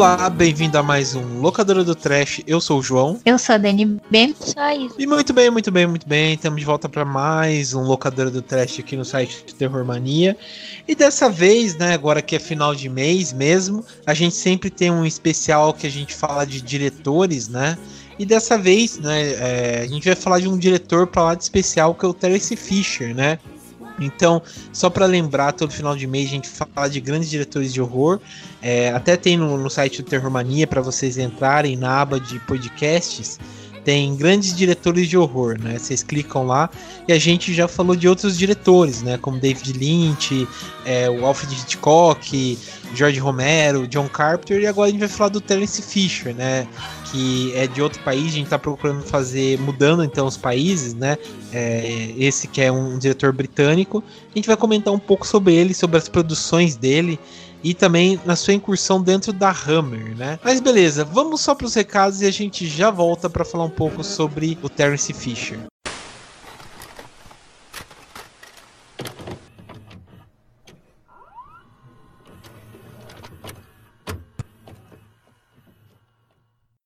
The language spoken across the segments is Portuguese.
Olá, bem-vindo a mais um Locadora do Trash. Eu sou o João. Eu sou a Dani B. Só isso. E muito bem, muito bem, muito bem. Estamos de volta para mais um Locadora do Trash aqui no site de Terror Mania. E dessa vez, né, agora que é final de mês mesmo, a gente sempre tem um especial que a gente fala de diretores, né? E dessa vez, né, é, a gente vai falar de um diretor para lá de especial que é o Terence Fisher, né? Então, só para lembrar, todo final de mês a gente fala de grandes diretores de horror. É, até tem no, no site do Terror Mania para vocês entrarem na aba de podcasts. Tem grandes diretores de horror, né? Vocês clicam lá e a gente já falou de outros diretores, né? Como David Lynch, é, o Alfred Hitchcock, George Romero, John Carpenter e agora a gente vai falar do Terence Fisher, né? Que é de outro país, a gente tá procurando fazer, mudando então os países, né? É, esse que é um diretor britânico. A gente vai comentar um pouco sobre ele, sobre as produções dele e também na sua incursão dentro da Hammer, né? Mas beleza, vamos só para os recados e a gente já volta para falar um pouco sobre o Terence Fisher.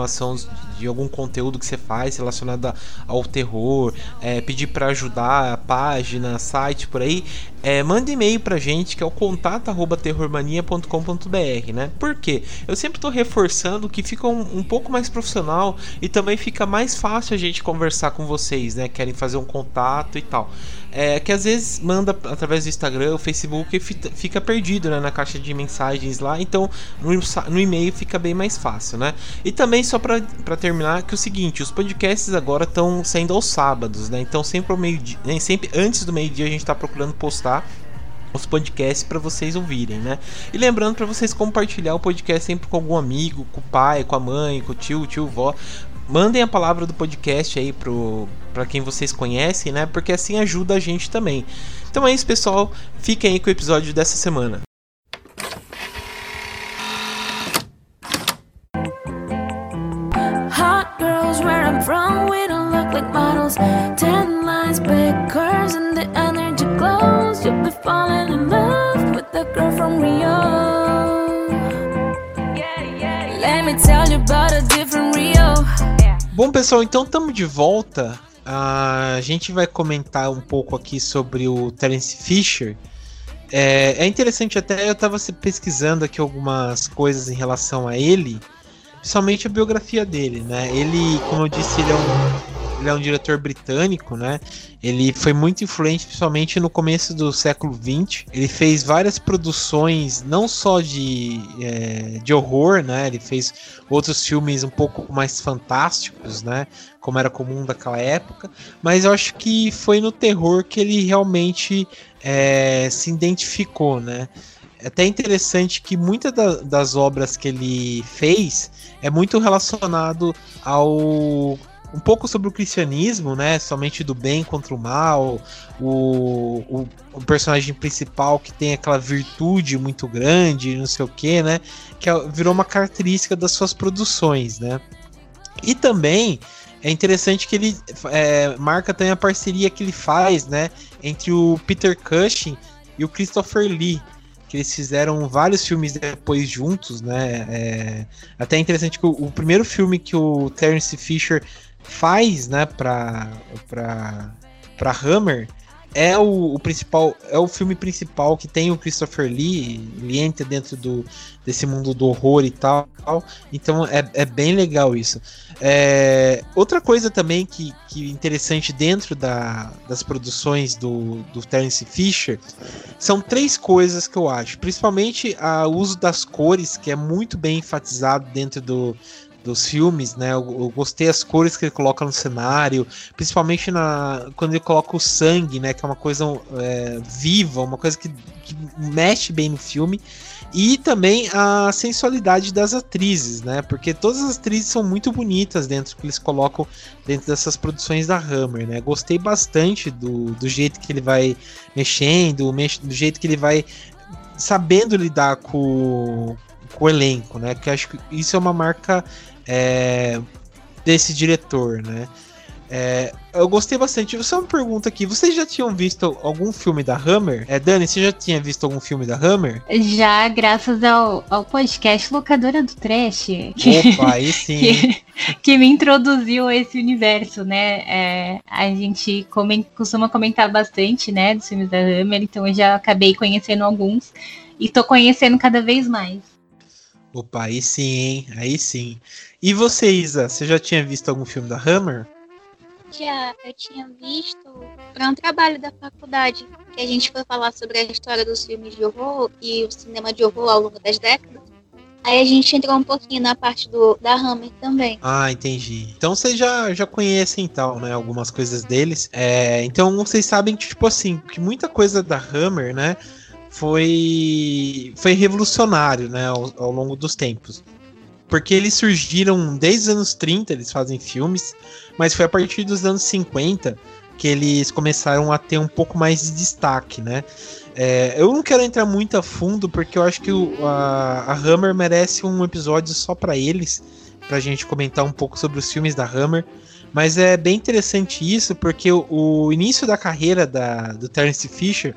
informação de algum conteúdo que você faz relacionado ao terror, é, pedir para ajudar a página, site por aí, é, manda e-mail pra gente que é o contato@terrormania.com.br, né? Por quê? Eu sempre estou reforçando que fica um, um, pouco mais profissional e também fica mais fácil a gente conversar com vocês, né? Querem fazer um contato e tal. É, que às vezes manda através do Instagram, o Facebook e fica perdido né, na caixa de mensagens lá, então no, no e-mail fica bem mais fácil, né? E também só para terminar que é o seguinte, os podcasts agora estão saindo aos sábados, né? Então sempre ao meio dia, sempre antes do meio dia a gente está procurando postar os podcasts para vocês ouvirem, né? E lembrando para vocês compartilhar o podcast sempre com algum amigo, com o pai, com a mãe, com o tio, tio, vó. Mandem a palavra do podcast aí pro para quem vocês conhecem, né? Porque assim ajuda a gente também. Então é isso, pessoal. Fiquem aí com o episódio dessa semana. Bom, pessoal, então estamos de volta. Uh, a gente vai comentar um pouco aqui sobre o Terence Fisher. É, é interessante até, eu estava pesquisando aqui algumas coisas em relação a ele, principalmente a biografia dele, né? Ele, como eu disse, ele é um ele é um diretor britânico, né? Ele foi muito influente, principalmente no começo do século XX. Ele fez várias produções, não só de, é, de horror, né? Ele fez outros filmes um pouco mais fantásticos, né? Como era comum daquela época. Mas eu acho que foi no terror que ele realmente é, se identificou, né? É até interessante que muitas da, das obras que ele fez é muito relacionado ao um pouco sobre o cristianismo, né? Somente do bem contra o mal, o, o, o, personagem principal que tem aquela virtude muito grande, não sei o que, né? Que é, virou uma característica das suas produções, né? E também é interessante que ele é, marca também a parceria que ele faz, né? Entre o Peter Cushing e o Christopher Lee que eles fizeram vários filmes depois juntos, né? É, até é interessante que o, o, primeiro filme que o Terence Fisher faz, né, pra, pra, pra Hammer é o, o, principal, é o filme principal que tem o Christopher Lee, ele entra dentro do, desse mundo do horror e tal, então é, é bem legal isso. É, outra coisa também que, que interessante dentro da, das produções do, do Terence Fisher são três coisas que eu acho, principalmente o uso das cores, que é muito bem enfatizado dentro do, dos filmes, né? Eu, eu, gostei das cores que ele coloca no cenário, principalmente na quando ele coloca o sangue, né? Que é uma coisa é, viva, uma coisa que, que, mexe bem no filme. E também a sensualidade das atrizes, né? Porque todas as atrizes são muito bonitas dentro que eles colocam dentro dessas produções da Hammer, né? Gostei bastante do, do jeito que ele vai mexendo, do jeito que ele vai sabendo lidar com, com o elenco, né? Que acho que isso é uma marca é, desse diretor, né? É, eu gostei bastante. Só uma pergunta aqui: vocês já tinham visto algum filme da Hammer? É, Dani, você já tinha visto algum filme da Hammer? Já, graças ao, ao podcast Locadora do Trash. Que, Opa, aí sim. Que, que me introduziu a esse universo, né? É, a gente costuma comentar bastante, né, dos filmes da Hammer, então eu já acabei conhecendo alguns e tô conhecendo cada vez mais. Opa, aí sim, hein? Aí sim. E você, Isa, você já tinha visto algum filme da Hammer? Já, eu tinha visto para um trabalho da faculdade, que a gente foi falar sobre a história dos filmes de horror e o cinema de horror ao longo das décadas. Aí a gente entrou um pouquinho na parte do, da Hammer também. Ah, entendi. Então vocês já, já conhecem, então, né, algumas coisas deles. É, então vocês sabem que, tipo assim, que muita coisa da Hammer, né, foi, foi revolucionário, né, ao, ao longo dos tempos porque eles surgiram desde os anos 30, eles fazem filmes, mas foi a partir dos anos 50 que eles começaram a ter um pouco mais de destaque, né? É, eu não quero entrar muito a fundo, porque eu acho que o, a, a Hammer merece um episódio só para eles, pra gente comentar um pouco sobre os filmes da Hammer. Mas é bem interessante isso, porque o, o início da carreira da, do Terence Fisher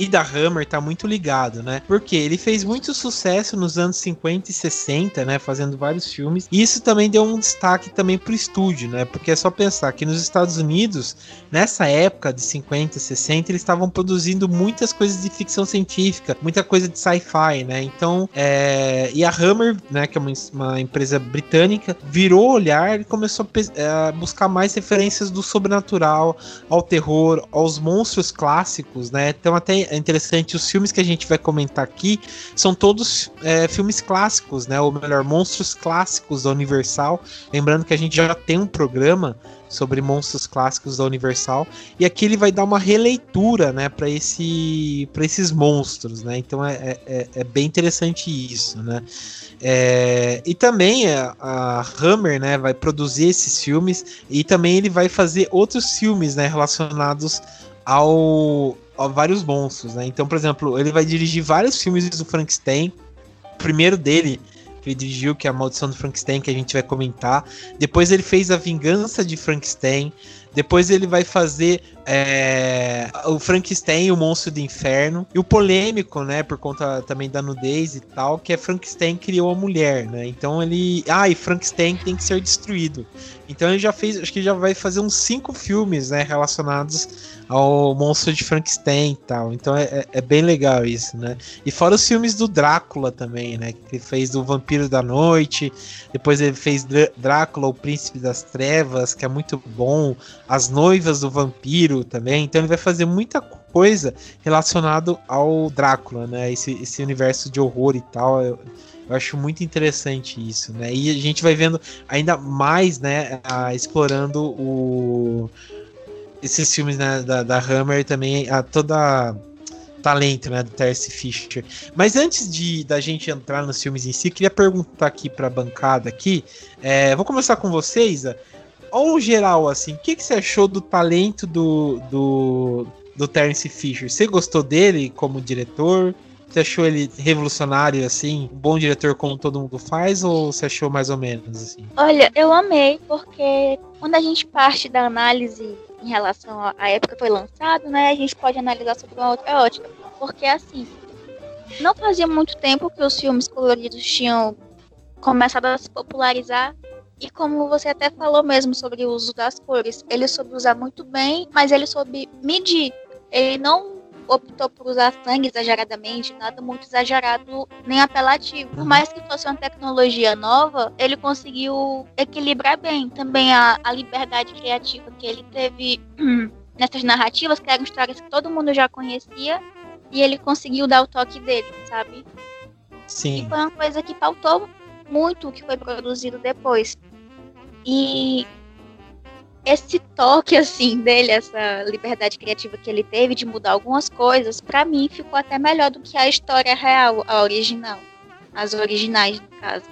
e da Hammer tá muito ligado, né? Porque ele fez muito sucesso nos anos 50 e 60, né? Fazendo vários filmes. E isso também deu um destaque também pro estúdio, né? Porque é só pensar que nos Estados Unidos, nessa época de 50, 60, eles estavam produzindo muitas coisas de ficção científica, muita coisa de sci-fi, né? Então, é... e a Hammer, né? Que é uma, uma empresa britânica, virou olhar e começou a é, buscar mais referências do sobrenatural, ao terror, aos monstros clássicos, né? Então, até é interessante, os filmes que a gente vai comentar aqui são todos é, filmes clássicos, né? Ou melhor, monstros clássicos da Universal. Lembrando que a gente já tem um programa sobre monstros clássicos da Universal e aqui ele vai dar uma releitura, né, para esse, para esses monstros, né? Então é, é, é, é bem interessante isso, né? É, e também a, a, Hammer, né, vai produzir esses filmes e também ele vai fazer outros filmes, né, relacionados ao vários monstros, né? Então, por exemplo, ele vai dirigir vários filmes do Frankenstein. O primeiro dele que ele dirigiu, que é a Maldição do Frankenstein, que a gente vai comentar. Depois ele fez A Vingança de Frankenstein. Depois ele vai fazer é, o Frankenstein, o Monstro do Inferno. E o polêmico, né? Por conta também da nudez e tal, que é Frankenstein criou a mulher, né? Então ele. Ah, e Frankenstein tem que ser destruído. Então ele já fez. Acho que já vai fazer uns cinco filmes, né? Relacionados ao monstro de Frankenstein e tal. Então é, é, é bem legal isso, né? E fora os filmes do Drácula também, né? Que ele fez do Vampiro da Noite. Depois ele fez Drácula, o Príncipe das Trevas, que é muito bom. As Noivas do Vampiro também. Então ele vai fazer muita coisa relacionado ao Drácula, né? Esse, esse universo de horror e tal. Eu, eu acho muito interessante isso, né? E a gente vai vendo ainda mais, né? A, explorando o, esses filmes né, da, da Hammer também, a toda talento, né, do Terce Fisher. Mas antes de da gente entrar nos filmes em si, queria perguntar aqui para a bancada aqui. É, vou começar com vocês. Ao geral, assim, o que, que você achou do talento do, do, do Terence Fisher? Você gostou dele como diretor? Você achou ele revolucionário, assim, um bom diretor como todo mundo faz, ou você achou mais ou menos, assim? Olha, eu amei, porque quando a gente parte da análise em relação à época que foi lançado, né, a gente pode analisar sobre uma outra ótica. Porque, assim, não fazia muito tempo que os filmes coloridos tinham começado a se popularizar e como você até falou mesmo sobre o uso das cores, ele soube usar muito bem, mas ele soube medir. Ele não optou por usar sangue exageradamente, nada muito exagerado nem apelativo. Por mais que fosse uma tecnologia nova, ele conseguiu equilibrar bem também a, a liberdade criativa que ele teve nessas narrativas, que eram histórias que todo mundo já conhecia, e ele conseguiu dar o toque dele, sabe? Sim. E foi uma coisa que pautou muito o que foi produzido depois. E esse toque assim dele, essa liberdade criativa que ele teve de mudar algumas coisas, para mim ficou até melhor do que a história real, a original, as originais no caso.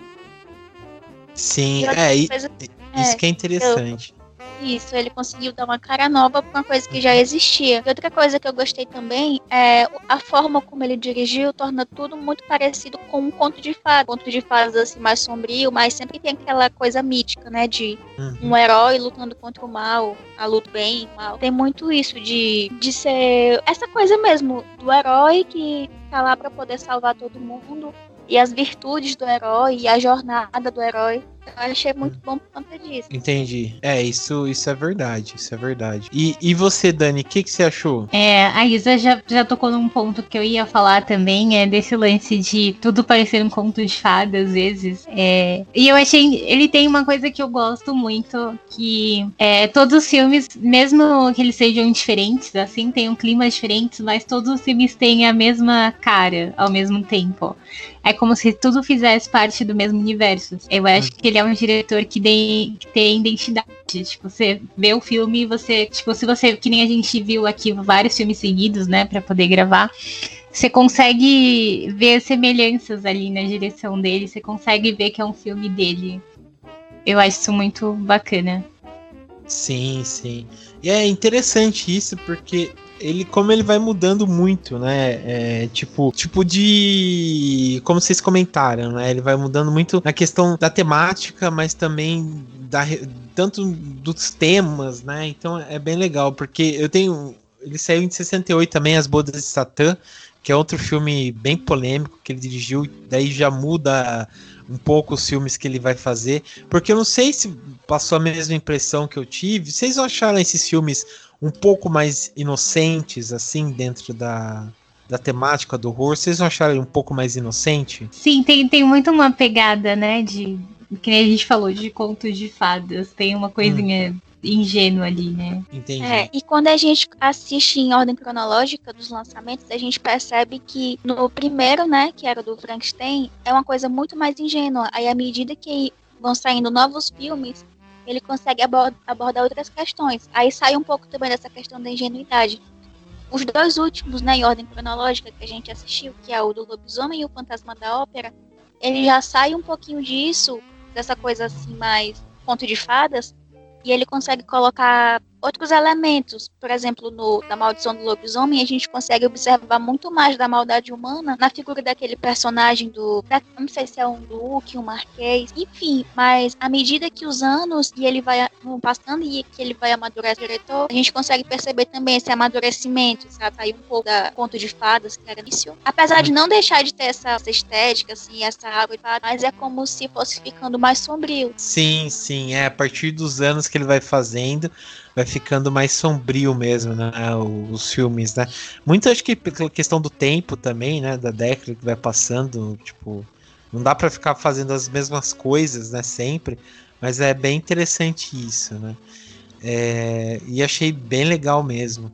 Sim, é, coisa, isso é, que é interessante. Isso, ele conseguiu dar uma cara nova para uma coisa que já existia. E outra coisa que eu gostei também é a forma como ele dirigiu torna tudo muito parecido com um conto de fadas. Conto de fadas assim mais sombrio, mas sempre tem aquela coisa mítica, né, de uhum. um herói lutando contra o mal, a luta bem, o mal. Tem muito isso de de ser essa coisa mesmo do herói que tá lá para poder salvar todo mundo e as virtudes do herói e a jornada do herói. Eu achei muito bom por conta disso. Entendi. É, isso, isso é verdade. Isso é verdade. E, e você, Dani, o que, que você achou? É, a Isa já, já tocou num ponto que eu ia falar também, é desse lance de tudo parecer um conto de fada, às vezes. É, e eu achei. Ele tem uma coisa que eu gosto muito, que é, todos os filmes, mesmo que eles sejam diferentes, assim, tem um clima diferente, mas todos os filmes têm a mesma cara ao mesmo tempo é como se tudo fizesse parte do mesmo universo. Eu acho que ele é um diretor que tem, que tem identidade. Tipo, você vê o filme e você, tipo, se você, que nem a gente viu aqui vários filmes seguidos, né, para poder gravar, você consegue ver semelhanças ali na direção dele, você consegue ver que é um filme dele. Eu acho isso muito bacana. Sim, sim. E é interessante isso porque ele como ele vai mudando muito, né? É, tipo, tipo de como vocês comentaram, né? Ele vai mudando muito na questão da temática, mas também da tanto dos temas, né? Então é bem legal porque eu tenho ele saiu em 68 também As Bodas de Satã, que é outro filme bem polêmico que ele dirigiu, daí já muda um pouco os filmes que ele vai fazer, porque eu não sei se passou a mesma impressão que eu tive. Vocês acharam esses filmes um pouco mais inocentes, assim, dentro da, da temática do horror, vocês não acharam ele um pouco mais inocente? Sim, tem, tem muito uma pegada, né, de. Que nem a gente falou, de contos de fadas. Tem uma coisinha hum. ingênua ali, né? Entendi. É, e quando a gente assiste em ordem cronológica dos lançamentos, a gente percebe que no primeiro, né, que era do Frankenstein, é uma coisa muito mais ingênua. Aí, à medida que vão saindo novos filmes, ele consegue abordar outras questões. Aí sai um pouco também dessa questão da ingenuidade. Os dois últimos, né, em ordem cronológica, que a gente assistiu, que é o do lobisomem e o fantasma da ópera, ele já sai um pouquinho disso, dessa coisa assim mais conto de fadas, e ele consegue colocar outros elementos. Por exemplo, no da Maldição do Lobisomem, a gente consegue observar muito mais da maldade humana na figura daquele personagem do. Não sei se é um duque, um marquês, enfim, mas à medida que os anos e ele vai passando e que ele vai amadurecer o diretor, a gente consegue perceber também esse amadurecimento, sabe? Aí um pouco da conto de fadas que era início. Apesar de não deixar de ter essa, essa estética, assim, essa água de fada, mas é como se fosse ficando mais sombrio. Sim, sim, é a partir dos anos que ele vai fazendo vai ficando mais sombrio mesmo, né? Os filmes, né? Muito acho que pela questão do tempo também, né? Da década que vai passando, tipo, não dá para ficar fazendo as mesmas coisas, né? Sempre, mas é bem interessante isso, né? É, e achei bem legal mesmo.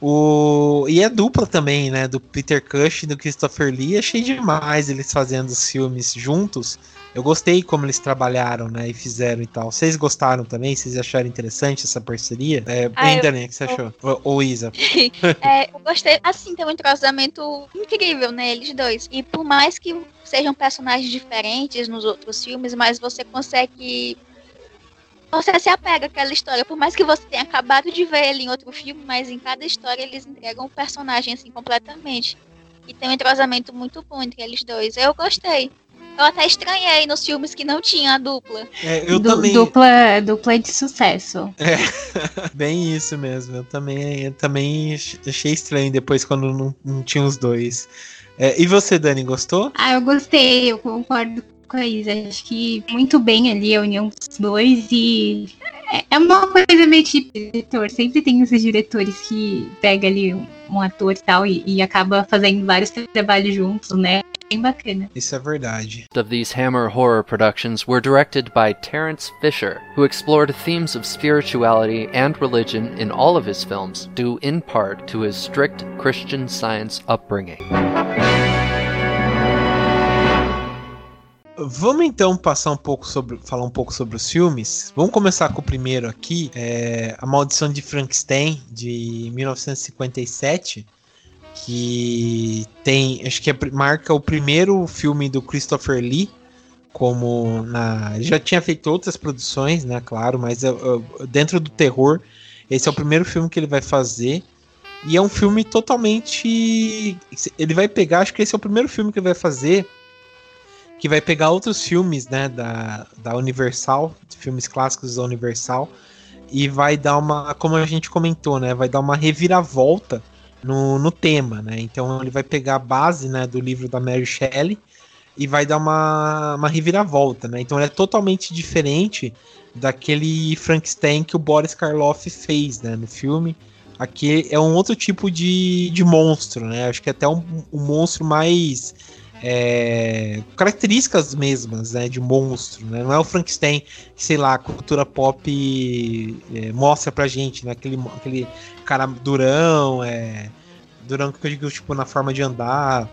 O, e a dupla também, né? Do Peter Cush e do Christopher Lee. Achei demais eles fazendo os filmes juntos. Eu gostei como eles trabalharam, né? E fizeram e tal. Vocês gostaram também? Vocês acharam interessante essa parceria? É, ah, ainda nem, o que você achou? Ou, ou Isa? é, eu gostei. Assim, tem um entrosamento incrível, né? Eles dois. E por mais que sejam personagens diferentes nos outros filmes, mas você consegue você se apega àquela história, por mais que você tenha acabado de ver ele em outro filme, mas em cada história eles entregam o personagem assim completamente. E tem um entrosamento muito bom entre eles dois. Eu gostei. Eu até estranhei nos filmes que não tinha a dupla. É, eu du também. Dupla, dupla de sucesso. É, bem isso mesmo. Eu também, eu também achei estranho depois quando não, não tinha os dois. É, e você, Dani, gostou? Ah, eu gostei, eu concordo a Isa. Acho que muito bem ali a união dos dois e é, é uma coisa meio tipo diretor. Sempre tem esses diretores que pega ali um ator e tal e, e acaba fazendo vários trabalhos juntos, né? Bem bacana. Isso é verdade. Of these Hammer horror productions were directed by Terence Fisher, who explored themes of spirituality and religion in all of his films, due in part to his strict Christian Science upbringing. Vamos então passar um pouco sobre, falar um pouco sobre os filmes. Vamos começar com o primeiro aqui, é A Maldição de Frankenstein de 1957, que tem, acho que é, marca o primeiro filme do Christopher Lee como na, já tinha feito outras produções, né, claro, mas dentro do terror, esse é o primeiro filme que ele vai fazer. E é um filme totalmente. Ele vai pegar, acho que esse é o primeiro filme que ele vai fazer que vai pegar outros filmes, né, da, da Universal, filmes clássicos da Universal, e vai dar uma, como a gente comentou, né, vai dar uma reviravolta no, no tema, né, então ele vai pegar a base, né, do livro da Mary Shelley e vai dar uma, uma reviravolta, né, então ele é totalmente diferente daquele Frankenstein que o Boris Karloff fez, né, no filme, aqui é um outro tipo de, de monstro, né, acho que é até um, um monstro mais é, características mesmas, né, de monstro, né? Não é o Frankenstein que, sei lá, a cultura pop é, mostra pra gente, né? Aquele, aquele cara durão, é, durão que eu digo, tipo, na forma de andar,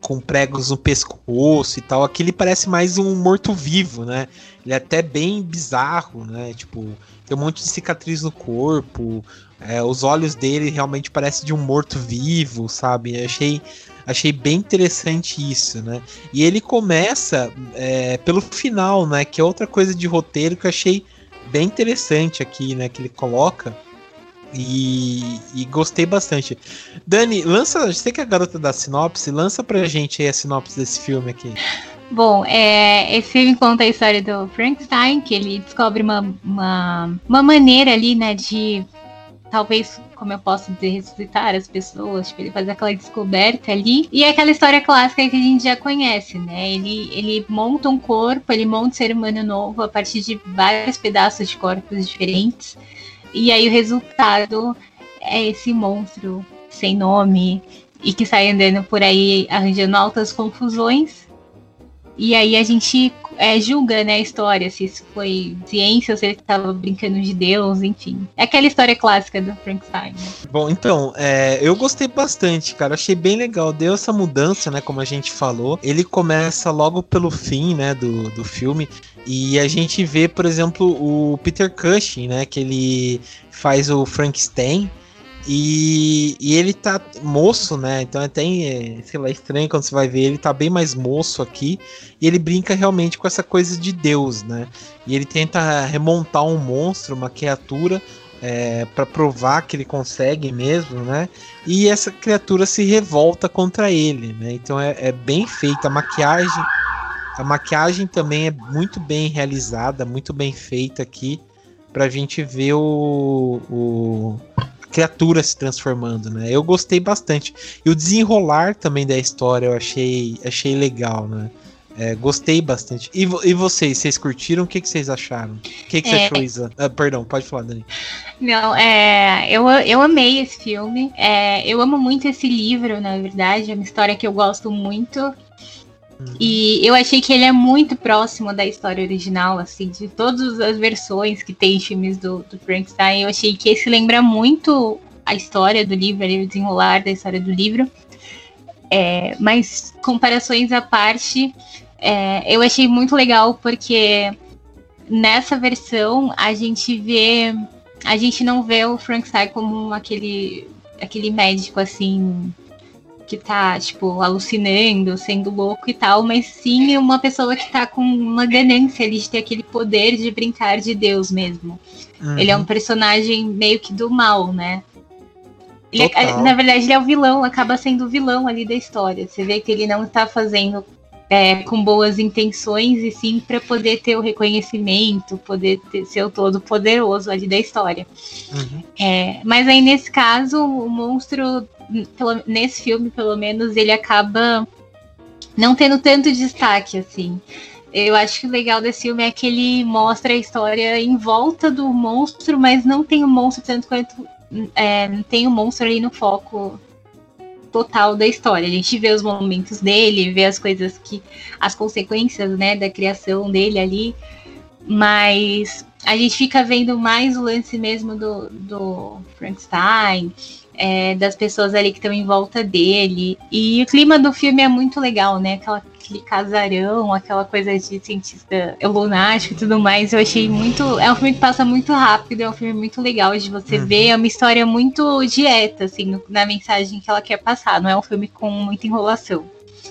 com pregos no pescoço e tal. Aqui ele parece mais um morto-vivo, né? Ele é até bem bizarro, né? Tipo, tem um monte de cicatriz no corpo, é, os olhos dele realmente parecem de um morto-vivo, sabe? Eu achei achei bem interessante isso, né? E ele começa é, pelo final, né? Que é outra coisa de roteiro que eu achei bem interessante aqui, né? Que ele coloca. E, e, gostei bastante. Dani, lança. Você que é a garota da sinopse, lança pra gente aí a sinopse desse filme aqui. Bom, é, esse filme conta a história do Frankenstein, que ele descobre uma, uma, uma maneira ali, né, de talvez, como eu posso dizer, ressuscitar as pessoas, tipo, ele fazer aquela descoberta ali. E é aquela história clássica que a gente já conhece, né? Ele, ele monta um corpo, ele monta um ser humano novo a partir de vários pedaços de corpos diferentes. E aí o resultado é esse monstro sem nome e que sai andando por aí arranjando altas confusões e aí a gente é, julga, né, a história, se isso foi ciência ou se ele estava brincando de Deus, enfim. É aquela história clássica do Frankenstein. Né? Bom, então, é, eu gostei bastante, cara. Achei bem legal. Deu essa mudança, né, como a gente falou. Ele começa logo pelo fim, né, do, do filme. E a gente vê, por exemplo, o Peter Cushing, né, que ele faz o Frankenstein. E, e, ele tá moço, né? Então é até, sei lá, estranho quando você vai ver ele tá bem mais moço aqui. E ele brinca realmente com essa coisa de Deus, né? E ele tenta remontar um monstro, uma criatura, é, para provar que ele consegue mesmo, né? E essa criatura se revolta contra ele, né? Então é, é bem feita a maquiagem. A maquiagem também é muito bem realizada, muito bem feita aqui pra gente ver o, o criatura se transformando, né? Eu gostei bastante. E o desenrolar também da história eu achei, achei legal, né? É, gostei bastante. E, e vocês, vocês curtiram? O que, que vocês acharam? O que, que você É, achou, Isa? Ah, perdão, pode falar, Dani. Não, é, eu, eu amei esse filme. É, eu amo muito esse livro, na verdade. É uma história que eu gosto muito. E eu achei que ele é muito próximo da história original, assim, de todas as versões que tem em filmes do, do Frankenstein. Eu achei que esse lembra muito a história do livro, o desenrolar da história do livro. É, mas comparações à parte, é, eu achei muito legal porque nessa versão a gente vê a gente não vê o Frankenstein como aquele aquele médico assim que tá tipo alucinando, sendo louco e tal, mas sim uma pessoa que tá com uma ganância ali de ter aquele poder de brincar de Deus mesmo. Uhum. Ele é um personagem meio que do mal, né? Ele é- na verdade, ele é o vilão, acaba sendo o vilão ali da história. Você vê que ele não está fazendo é, com boas intenções e sim para poder ter o reconhecimento, poder ter, ser o todo poderoso ali da história. Uhum. É, mas aí nesse caso, o monstro, pelo- nesse filme pelo menos, ele acaba não tendo tanto destaque assim. Eu acho que o legal desse filme é que ele mostra a história em volta do monstro, mas não tem o monstro tanto quanto é, tem o monstro ali no foco total da história. A gente vê os momentos dele, vê as coisas que. as consequências, né, da criação dele ali. Mas a gente fica vendo mais o lance mesmo do, do Frankenstein, é, das pessoas ali que estão em volta dele. E o clima do filme é muito legal, né? Aquela, aquele casarão, aquela coisa de cientista lunático e tudo mais. Eu achei muito. É um filme que passa muito rápido, é um filme muito legal de você Uhum. ver. É uma história muito direta, assim, no- na mensagem que ela quer passar. Não é um filme com muita enrolação.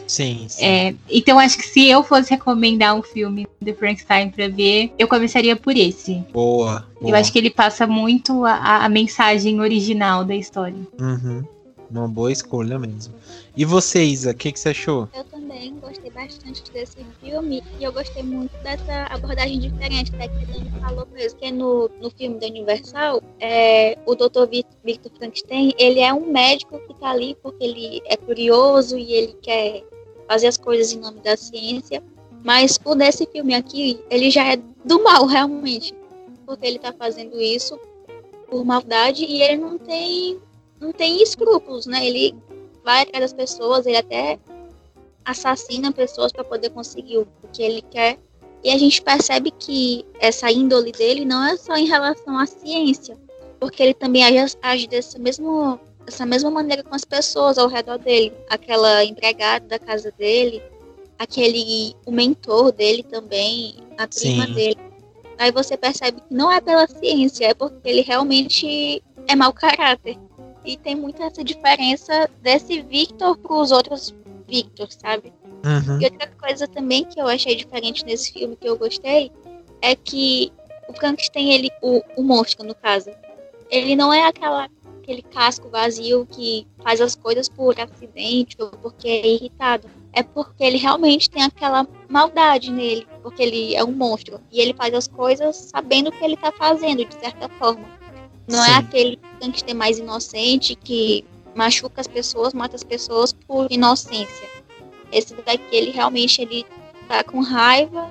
Sim, sim. É, então acho que se eu fosse recomendar um filme do Frankenstein pra ver, eu começaria por esse. Boa, boa. Eu acho que ele passa muito a, a mensagem original da história. Uhum. Uma boa escolha mesmo. E você, Isa, o que, que você achou? Eu também gostei bastante desse filme e eu gostei muito dessa abordagem diferente, né, que a Dani falou mesmo. Que no, no filme da Universal, é, o Dr. Vi- Victor Frankenstein, ele é um médico que tá ali porque ele é curioso e ele quer fazer as coisas em nome da ciência. Mas o desse filme aqui, ele já é do mal, realmente. Porque ele tá fazendo isso por maldade e ele não tem, não tem escrúpulos, né? Ele vai atrás das pessoas, ele até assassina pessoas para poder conseguir o que ele quer. E a gente percebe que essa índole dele não é só em relação à ciência, porque ele também age, age dessa, mesmo, dessa mesma maneira com as pessoas ao redor dele. Aquela empregada da casa dele, aquele o mentor dele também, a prima Sim. dele. Aí você percebe que não é pela ciência, é porque ele realmente é mau caráter. E tem muita essa diferença desse Victor para os outros Victor, sabe? Uhum. E outra coisa também que eu achei diferente nesse filme que eu gostei é que o Frankenstein, ele, o, o monstro no caso, ele não é aquela, aquele casco vazio que faz as coisas por acidente ou porque é irritado. É porque ele realmente tem aquela maldade nele, porque ele é um monstro. E ele faz as coisas sabendo o que ele tá fazendo, de certa forma. Não Sim. é aquele Frankenstein mais inocente que machuca as pessoas, mata as pessoas por inocência. Esse daqui, ele realmente ele tá com raiva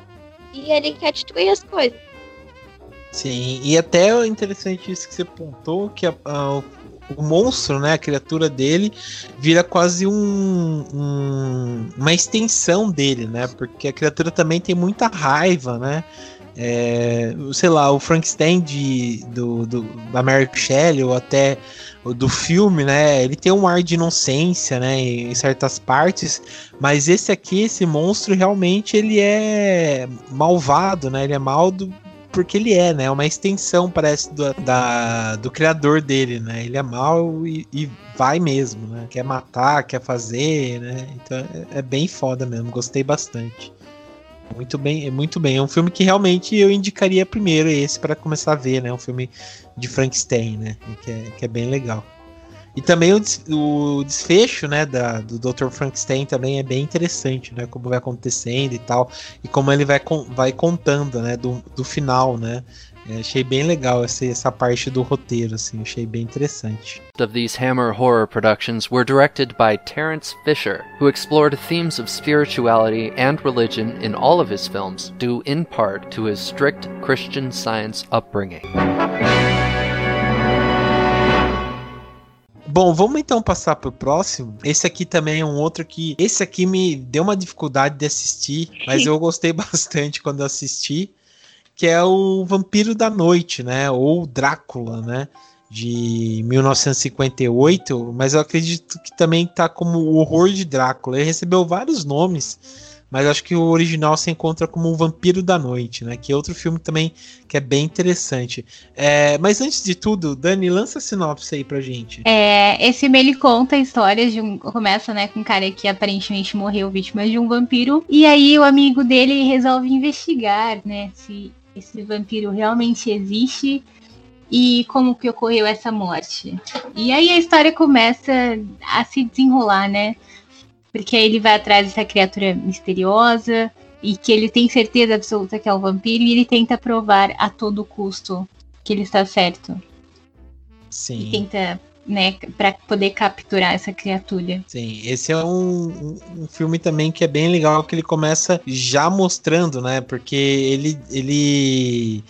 e ele quer destruir as coisas. Sim, e até é interessante isso que você apontou, que a- a- o monstro, né, a criatura dele, vira quase um, um- uma extensão dele, né? Porque a criatura também tem muita raiva, né? É, sei lá, o Frankenstein de, do, do, da Mary Shelley, ou até do filme, né? Ele tem um ar de inocência, né? Em certas partes, mas esse aqui, esse monstro, realmente ele é malvado, né? Ele é mal do, porque ele é, né? Uma extensão, parece, do, da, do criador dele, né? Ele é mal e, e vai mesmo, né? Quer matar, quer fazer, né? Então é, é bem foda mesmo, gostei bastante. Muito bem, muito bem. É um filme que realmente eu indicaria primeiro esse para começar a ver, né? Um filme de Frankenstein, né? Que é, que é bem legal. E também o, o desfecho, né, da, do Dr. Frankenstein também é bem interessante, né, como vai acontecendo e tal, e como ele vai, vai contando, né, do, do final, né, é, achei bem legal essa, essa parte do roteiro, assim, achei bem interessante. Of these Hammer horror productions were directed by Terence Fisher, who explored themes of spirituality and religion in all of his films, due in part to his strict Christian Science upbringing. Bom, vamos então passar pro próximo. Esse aqui também é um outro que. Esse aqui me deu uma dificuldade de assistir, mas eu gostei bastante quando assisti. Que é o Vampiro da Noite, né? Ou Drácula, né? De 1958. Mas eu acredito que também tá como o horror de Drácula. Ele recebeu vários nomes mas acho que o original se encontra como o Vampiro da Noite, né? Que é outro filme também que é bem interessante. É, mas antes de tudo, Dani, lança a sinopse aí pra gente. É, esse filme ele conta a história de um. Começa, né, com um cara que aparentemente morreu vítima de um vampiro. E aí o amigo dele resolve investigar, né? Se esse vampiro realmente existe e como que ocorreu essa morte. E aí a história começa a se desenrolar, né? porque aí ele vai atrás dessa criatura misteriosa e que ele tem certeza absoluta que é o vampiro e ele tenta provar a todo custo que ele está certo. Sim. E tenta, né, para poder capturar essa criatura. Sim, esse é um, um, filme também que é bem legal que ele começa já mostrando, né, porque ele ele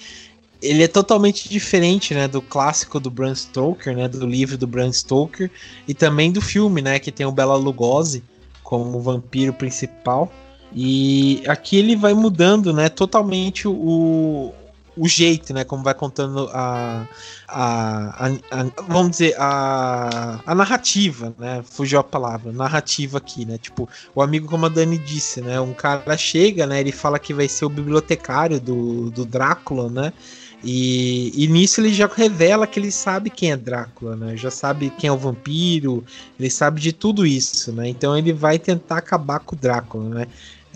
ele é totalmente diferente, né, do clássico do Bram Stoker, né, do livro do Bram Stoker e também do filme, né, que tem o Bela Lugosi como vampiro principal. E aqui ele vai mudando, né, totalmente o, o jeito, né, como vai contando a, a, a, a, vamos dizer, a, a narrativa, né, fugiu a palavra, narrativa aqui, né, tipo, o amigo, como a Dani disse, né, um cara chega, né, ele fala que vai ser o bibliotecário do, do Drácula, né, e, e, nisso ele já revela que ele sabe quem é Drácula, né? Já sabe quem é o vampiro, ele sabe de tudo isso, né? Então ele vai tentar acabar com o Drácula, né?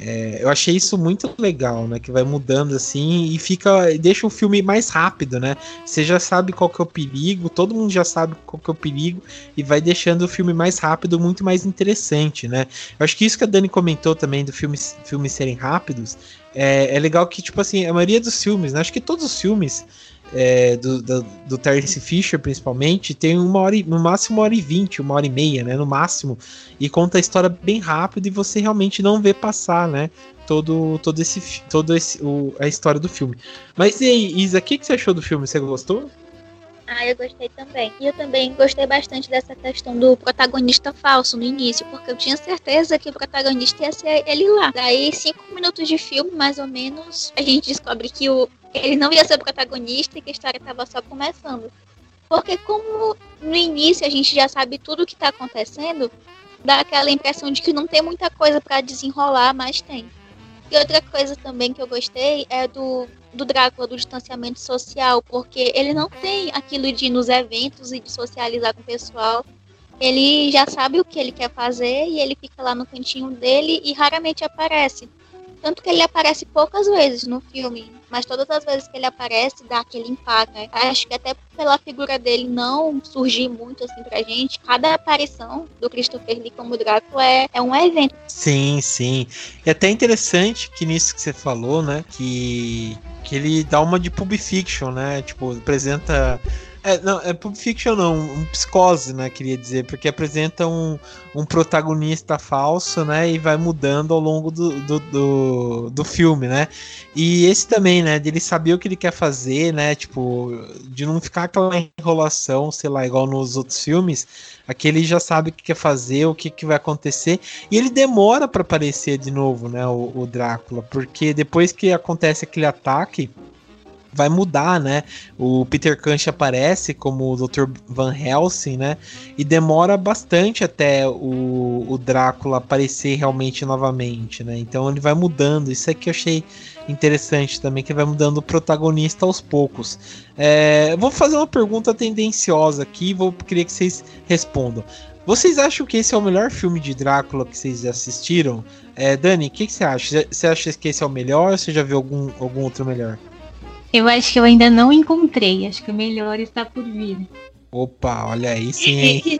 É, eu achei isso muito legal, né? Que vai mudando assim e fica. deixa o filme mais rápido, né? Você já sabe qual que é o perigo, todo mundo já sabe qual que é o perigo e vai deixando o filme mais rápido, muito mais interessante, né? Eu acho que isso que a Dani comentou também do filme, filmes serem rápidos é, é legal que, tipo assim, a maioria dos filmes, né? Acho que todos os filmes é, do, do, do Terence Fisher, principalmente, tem uma hora, no máximo uma hora e vinte, uma hora e meia, né? No máximo. E conta a história bem rápido e você realmente não vê passar, né? Todo, todo esse, todo esse, a história do filme. Mas e aí, Isa, o que, que você achou do filme? Você gostou? Ah, eu gostei também. E eu também gostei bastante dessa questão do protagonista falso no início, porque eu tinha certeza que o protagonista ia ser ele lá. Daí, cinco minutos de filme, mais ou menos, a gente descobre que o, ele não ia ser o protagonista e que a história estava só começando. Porque como no início a gente já sabe tudo o que está acontecendo, dá aquela impressão de que não tem muita coisa para desenrolar, mas tem. E outra coisa também que eu gostei é do do Drácula do distanciamento social, porque ele não tem aquilo de ir nos eventos e de socializar com o pessoal. Ele já sabe o que ele quer fazer e ele fica lá no cantinho dele e raramente aparece. Tanto que ele aparece poucas vezes no filme, mas todas as vezes que ele aparece dá aquele impacto. Né? Acho que até pela figura dele não surgir muito assim pra gente, cada aparição do Christopher Lee como Drácula é, é um evento. Sim, sim. E até interessante que nisso que você falou, né, que que ele dá uma de pub fiction, né? Tipo, apresenta é, não, é Pulp Fiction não, um psicose, né, queria dizer, porque apresenta um, um protagonista falso, né, e vai mudando ao longo do, do, do, do, filme, né, e esse também, né, de ele saber o que ele quer fazer, né, tipo, de não ficar aquela enrolação, sei lá, igual nos outros filmes, aqui ele já sabe o que quer fazer, o que, que vai acontecer, e ele demora para aparecer de novo, né, o, o Drácula, porque depois que acontece aquele ataque, vai mudar, né? O Peter Cush aparece como o Dr. Van Helsing, né? E demora bastante até o, o Drácula aparecer realmente novamente, né? Então ele vai mudando. Isso aqui eu achei interessante também, que vai mudando o protagonista aos poucos. É, vou fazer uma pergunta tendenciosa aqui, vou queria que vocês respondam. Vocês acham que esse é o melhor filme de Drácula que vocês assistiram? É, Dani, o que, que, você acha? Você acha que esse é o melhor ou você já viu algum, algum outro melhor? Eu acho que eu ainda não encontrei. Acho que o melhor está por vir. Opa, olha aí sim.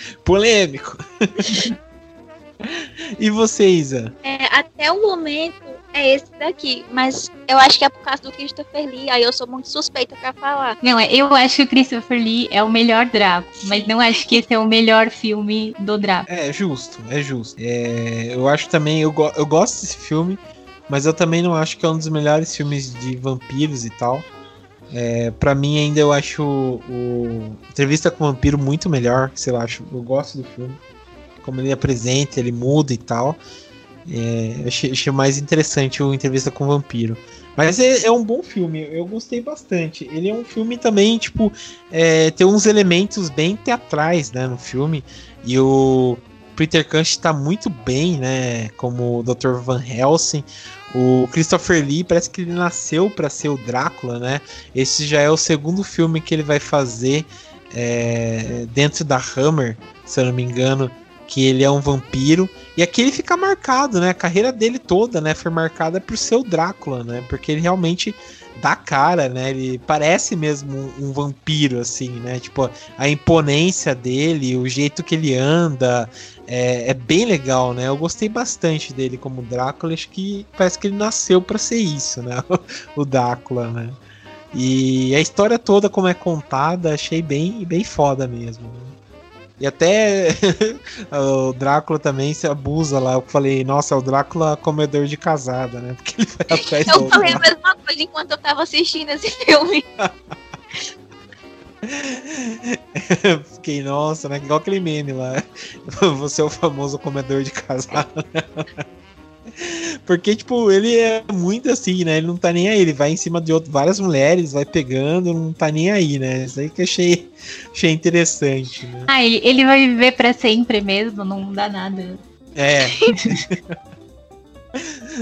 Polêmico. e você, Isa? É, até o momento é esse daqui, mas eu acho que é por causa do Christopher Lee, aí eu sou muito suspeita para falar. Não, é, eu acho que o Christopher Lee é o melhor Draco, mas não acho que esse é o melhor filme do Draco. É justo, é justo. É, eu acho também, eu, go eu gosto desse filme, mas eu também não acho que é um dos melhores filmes de vampiros e tal. É, para mim ainda eu acho o, o, Entrevista com o Vampiro muito melhor, sei lá, acho, eu gosto do filme. Como ele apresenta, ele muda e tal. É, achei, achei, mais interessante o Entrevista com o Vampiro. Mas é, é, um bom filme, eu gostei bastante. Ele é um filme também, tipo, é, tem uns elementos bem teatrais, né, no filme. E o Peter Cushing está muito bem, né, como o Dr. Van Helsing. O Christopher Lee parece que ele nasceu para ser o Drácula, né? Esse já é o segundo filme que ele vai fazer é, dentro da Hammer, se eu não me engano que ele é um vampiro. E aqui ele fica marcado, né? A carreira dele toda, né? Foi marcada por ser o Drácula, né? Porque ele realmente dá cara, né? Ele parece mesmo um, um, vampiro, assim, né? Tipo, a imponência dele, o jeito que ele anda, é, é, bem legal, né? Eu gostei bastante dele como Drácula. Acho que parece que ele nasceu para ser isso, né? o Drácula, né? E a história toda, como é contada, achei bem, bem foda mesmo. Né? E até o Drácula também se abusa lá. Eu falei, nossa, é o Drácula comedor de casada, né? Porque ele vai atrás Eu falei a mesma coisa enquanto eu tava assistindo esse filme. Fiquei, nossa, né? Igual aquele meme lá. Você é o famoso comedor de casada. Porque, tipo, ele é muito assim, né? Ele não tá nem aí. Ele vai em cima de outro, várias mulheres, vai pegando, não tá nem aí, né? Isso aí que eu achei, achei interessante. Né? Ah, ele, ele vai viver pra sempre mesmo, não dá nada. É.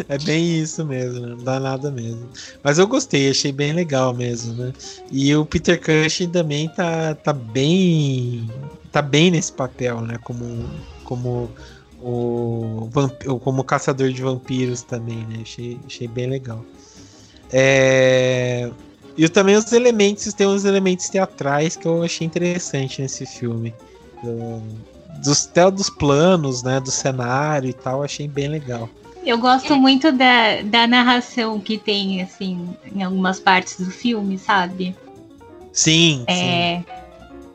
é bem isso mesmo, né? não dá nada mesmo. Mas eu gostei, achei bem legal mesmo, né? E o Peter Cushing também tá, tá bem. tá bem nesse papel, né? Como. como o, como caçador de vampiros também, né? Achei, achei bem legal. É... E também os elementos, tem uns elementos teatrais que eu achei interessante nesse filme. Do, dos, até dos planos, né? Do cenário e tal, achei bem legal. Eu gosto muito da, da narração que tem, assim, em algumas partes do filme, sabe? Sim, é, sim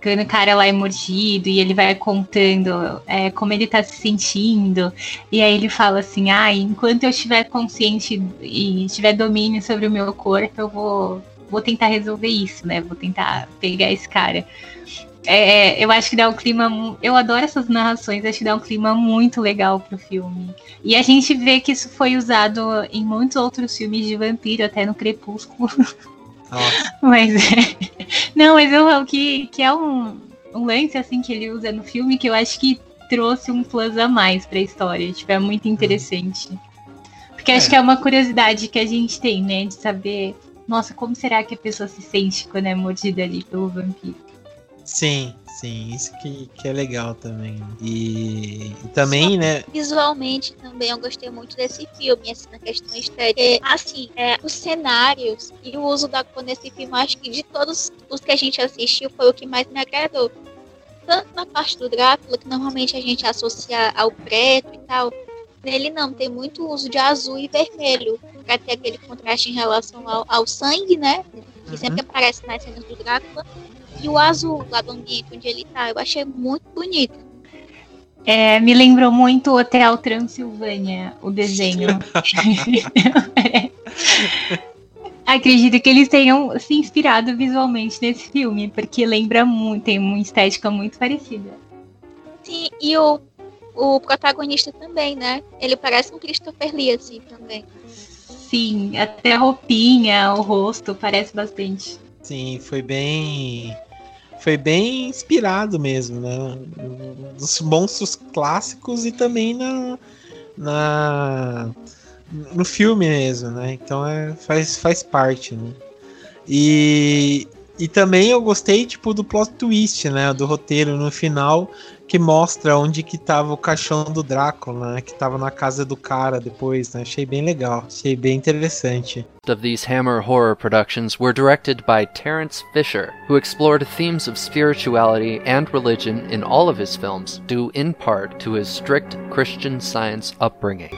quando o cara lá é mordido e ele vai contando é, como ele tá se sentindo. E aí ele fala assim: ah, enquanto eu estiver consciente e tiver domínio sobre o meu corpo, eu vou, vou tentar resolver isso, né? Vou tentar pegar esse cara. É, eu acho que dá um clima. Eu adoro essas narrações, acho que dá um clima muito legal pro filme. E a gente vê que isso foi usado em muitos outros filmes de vampiro, até no Crepúsculo. Mas é. Não, mas eu falo que, que é um, um lance assim que ele usa no filme que eu acho que trouxe um plus a mais pra história. Tipo, é muito interessante. Porque é. acho que é uma curiosidade que a gente tem, né? De saber, nossa, como será que a pessoa se sente quando é mordida ali pelo vampiro? Sim, sim, isso que, que é legal também. E, e também, Só né? Visualmente também eu gostei muito desse filme, assim, na questão estética. É, assim, é, os cenários e o uso da cor nesse filme, acho que de todos os que a gente assistiu foi o que mais me agradou. Tanto na parte do Drácula, que normalmente a gente associa ao preto e tal, Nele não, tem muito uso de azul e vermelho, para ter aquele contraste em relação ao, ao sangue, né? Que uhum. sempre aparece nas cenas do Drácula. E o azul lá do ambiente onde ele tá, eu achei muito bonito. É, me lembrou muito o Hotel Transilvânia, o desenho. Acredito que eles tenham se inspirado visualmente nesse filme, porque lembra muito, tem uma estética muito parecida. Sim, e o, o protagonista também, né? Ele parece um Christopher Lee, assim, também. Sim, até a roupinha, o rosto, parece bastante. Sim, foi bem foi bem inspirado mesmo, né? Dos monstros clássicos e também na, na no filme mesmo, né? Então é, faz, faz parte, né? E, E também eu gostei, tipo, do plot twist, né? Do roteiro no final, que mostra onde que tava o caixão do Drácula, né? Que tava na casa do cara depois, né? Achei bem legal, achei bem interessante. Of these Hammer horror productions were directed by Terence Fisher, who explored themes of spirituality and religion in all of his films, due in part to his strict Christian Science upbringing.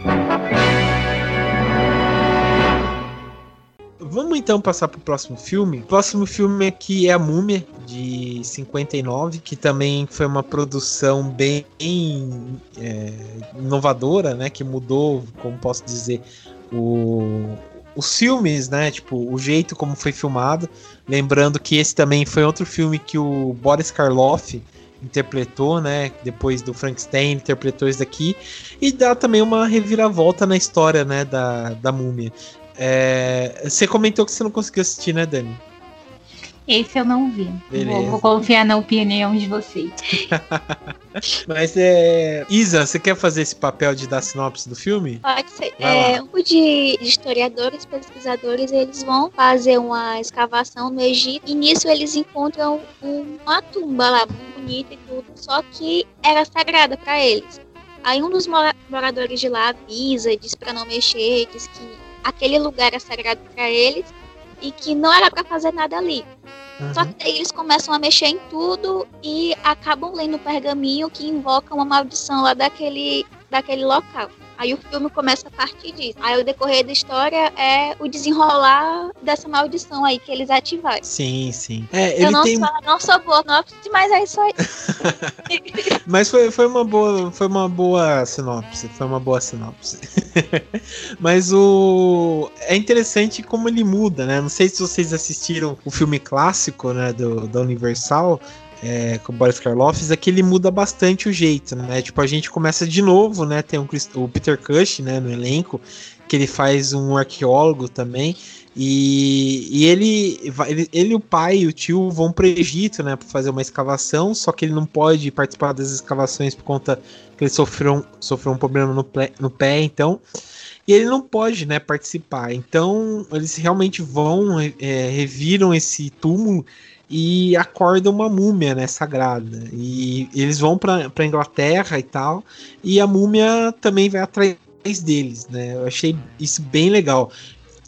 Vamos então passar para o próximo filme. O próximo filme aqui é A Múmia, de 59, que também foi uma produção bem é, inovadora, né? Que mudou, como posso dizer, o, os filmes, né? Tipo, o jeito como foi filmado. Lembrando que esse também foi outro filme que o Boris Karloff interpretou, né? Depois do Frankenstein, interpretou esse daqui. E dá também uma reviravolta na história, né? Da, da múmia. É, você comentou que você não conseguiu assistir, né, Dani? Esse eu não vi. Vou, vou, confiar na opinião de vocês. Mas é. Isa, você quer fazer esse papel de dar sinopse do filme? Pode ser. É, um grupo de historiadores, pesquisadores, eles vão fazer uma escavação no Egito e nisso eles encontram uma tumba lá, muito bonita e tudo, só que era sagrada para eles. Aí um dos moradores de lá avisa, diz para não mexer, diz que aquele lugar é sagrado para eles e que não era para fazer nada ali. Uhum. Só que daí eles começam a mexer em tudo e acabam lendo o pergaminho que invoca uma maldição lá daquele, daquele local. Aí o filme começa a partir disso. Aí o decorrer da história é o desenrolar dessa maldição aí que eles ativaram. Sim, sim. É, Eu não, tem... sou, não sou boa, não, mas é isso aí. mas foi, foi, uma boa, foi uma boa sinopse. Foi uma boa sinopse. mas o. É interessante como ele muda, né? Não sei se vocês assistiram o filme clássico, né, do, da Universal é, com o Boris Karloff, aqui ele muda bastante o jeito, né? Tipo, a gente começa de novo, né? Tem um, o Peter Cush, né, no elenco, que ele faz um arqueólogo também. E, e ele, ele, ele, o pai e o tio vão para o Egito, né, para fazer uma escavação, só que ele não pode participar das escavações por conta que ele sofreu, sofreu um problema no, pé, no pé, então. E ele não pode, né, participar. Então, eles realmente vão, é, reviram esse túmulo e acorda uma múmia, né, sagrada. E eles vão para Inglaterra e tal, e a múmia também vai atrás deles, né? Eu achei isso bem legal.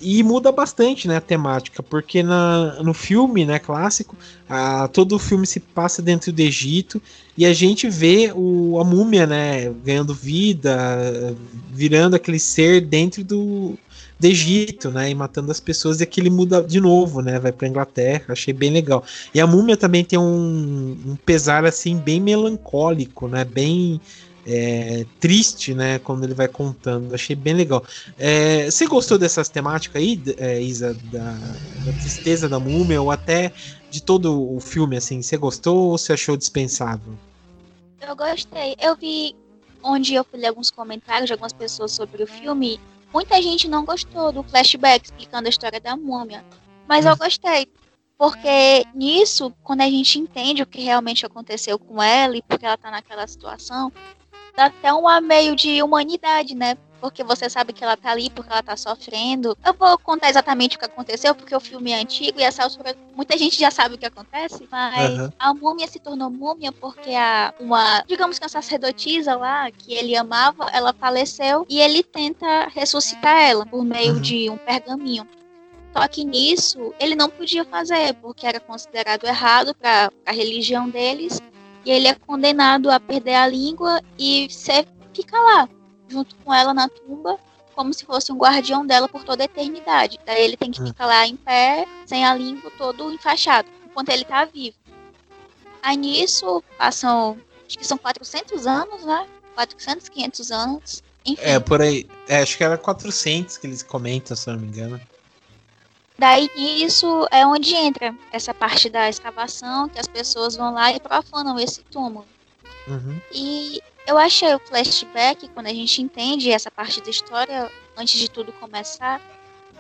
E muda bastante, né, a temática, porque na, no filme, né, clássico, a, todo o filme se passa dentro do Egito e a gente vê o, a múmia, né, ganhando vida, virando aquele ser dentro do, do Egito, né? E matando as pessoas e aquele muda de novo, né? Vai pra Inglaterra, achei bem legal. E a múmia também tem um, um pesar assim bem melancólico, né? Bem é, triste, né? Quando ele vai contando, achei bem legal. É, você gostou dessas temáticas aí, é, Isa, da, da, tristeza da múmia ou até de todo o filme, assim? Você gostou ou você achou dispensável? Eu gostei. Eu vi onde eu fui alguns comentários de algumas pessoas sobre o filme Muita gente não gostou do flashback explicando a história da múmia, mas eu hum. gostei. Porque nisso, quando a gente entende o que realmente aconteceu com ela e porque ela tá naquela situação, dá até um meio de humanidade, né? Porque você sabe que ela tá ali, porque ela tá sofrendo. Eu vou contar exatamente o que aconteceu, porque o filme é antigo e essa altura muita gente já sabe o que acontece, mas uhum. a múmia se tornou múmia porque a, uma, digamos que uma sacerdotisa lá, que ele amava, ela faleceu e ele tenta ressuscitar ela por meio uhum. de um pergaminho. Só que nisso ele não podia fazer, porque era considerado errado para a religião deles. E ele é condenado a perder a língua e ser, ficar lá, junto com ela na tumba, como se fosse um guardião dela por toda a eternidade. Daí ele tem que hum. ficar lá em pé, sem a língua, todo enfaixado, enquanto ele tá vivo. Aí nisso, passam, acho que são 400 anos, né? 400, 500 anos. Enfim. É, por aí. É, acho que era 400 que eles comentam, se não me engano. Daí nisso é onde entra essa parte da escavação, que as pessoas vão lá e profanam esse túmulo. Uhum. E eu achei o flashback, quando a gente entende essa parte da história, antes de tudo começar,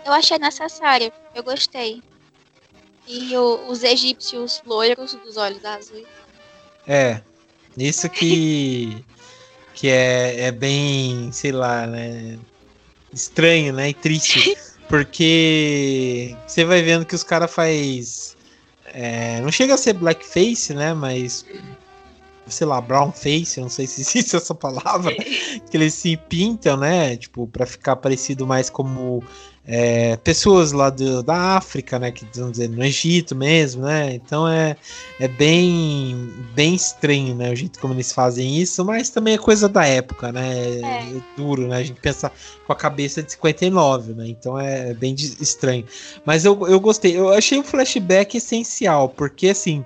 eu achei necessário. Eu gostei. E o, os egípcios loiros dos olhos azuis. É, isso que. que é, é bem, sei lá, né? Estranho, né? E triste. Porque você vai vendo que os caras faz É, não chega a ser blackface, né? Mas sei lá, brown face, eu não sei se existe essa palavra, que eles se pintam, né? Tipo, para ficar parecido mais como é, pessoas lá do, da África, né? Que vamos dizer, no Egito mesmo, né? Então é, é bem, bem estranho, né? O jeito como eles fazem isso, mas também é coisa da época, né? É, é duro, né? A gente pensa com a cabeça de 59, né? Então é bem estranho. Mas eu, eu gostei, eu achei o flashback essencial, porque assim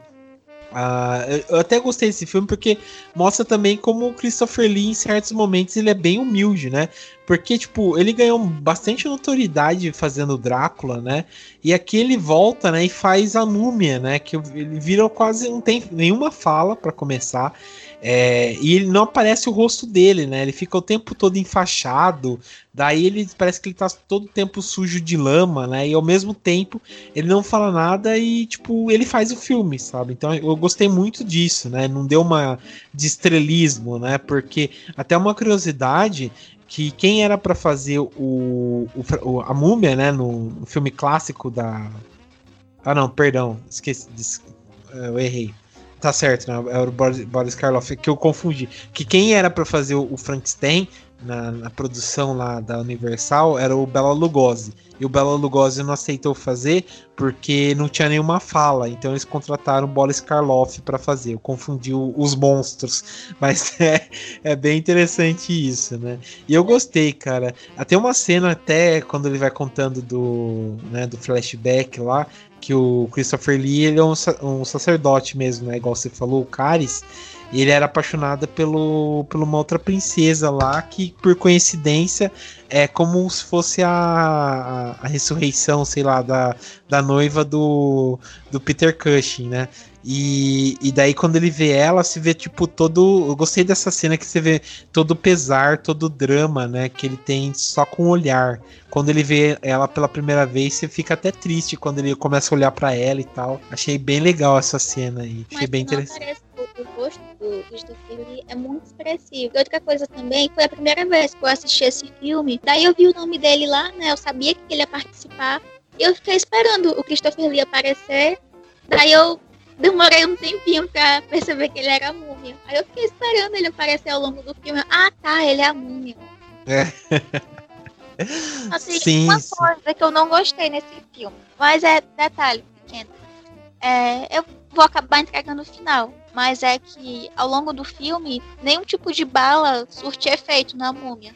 Uh, eu até gostei desse filme porque mostra também como o Christopher Lee, em certos momentos, ele é bem humilde, né? Porque, tipo, ele ganhou bastante notoriedade fazendo Drácula, né? E aqui ele volta, né? E faz a múmia, né? Que ele vira quase. não tem nenhuma fala para começar. É, e ele não aparece o rosto dele, né? Ele fica o tempo todo enfaixado. Daí ele parece que ele tá todo o tempo sujo de lama, né? E ao mesmo tempo ele não fala nada e, tipo, ele faz o filme, sabe? Então eu gostei muito disso, né? Não deu uma de estrelismo, né? Porque até uma curiosidade que quem era para fazer o, o, a múmia, né? No, no filme clássico da. Ah, não, perdão, esqueci. Eu errei. Tá certo, né? Era o Boris Karloff que eu confundi. Que quem era para fazer o Frankenstein na, na, produção lá da Universal era o Bela Lugosi. E o Bela Lugosi não aceitou fazer porque não tinha nenhuma fala. Então eles contrataram o Boris Karloff para fazer. Eu confundi o, os monstros. Mas é, é bem interessante isso, né? E eu gostei, cara. Até uma cena, até quando ele vai contando do, né, do flashback lá, que o Christopher Lee ele é um, um sacerdote mesmo, né? Igual você falou, o Caris. Ele era apaixonado pelo, por uma outra princesa lá, que por coincidência é como se fosse a, a, a ressurreição, sei lá, da, da noiva do, do Peter Cushing, né? E, e daí quando ele vê ela, se vê tipo todo. Eu gostei dessa cena que você vê todo o pesar, todo o drama, né? Que ele tem só com o olhar. Quando ele vê ela pela primeira vez, você fica até triste quando ele começa a olhar para ela e tal. Achei bem legal essa cena aí. Achei Mas bem interessante. O rosto do Christopher Lee é muito expressivo. E outra coisa também, foi a primeira vez que eu assisti esse filme. Daí eu vi o nome dele lá, né? Eu sabia que ele ia participar. E eu fiquei esperando o Christopher Lee aparecer. Daí eu demorei um tempinho pra perceber que ele era a múmia. Aí eu fiquei esperando ele aparecer ao longo do filme. Ah, tá, ele é a múmia. É. Assim, sim, uma sim. coisa que eu não gostei nesse filme, mas é detalhe pequeno. É, eu vou acabar entregando o final, mas é que ao longo do filme, nenhum tipo de bala surte efeito na múmia.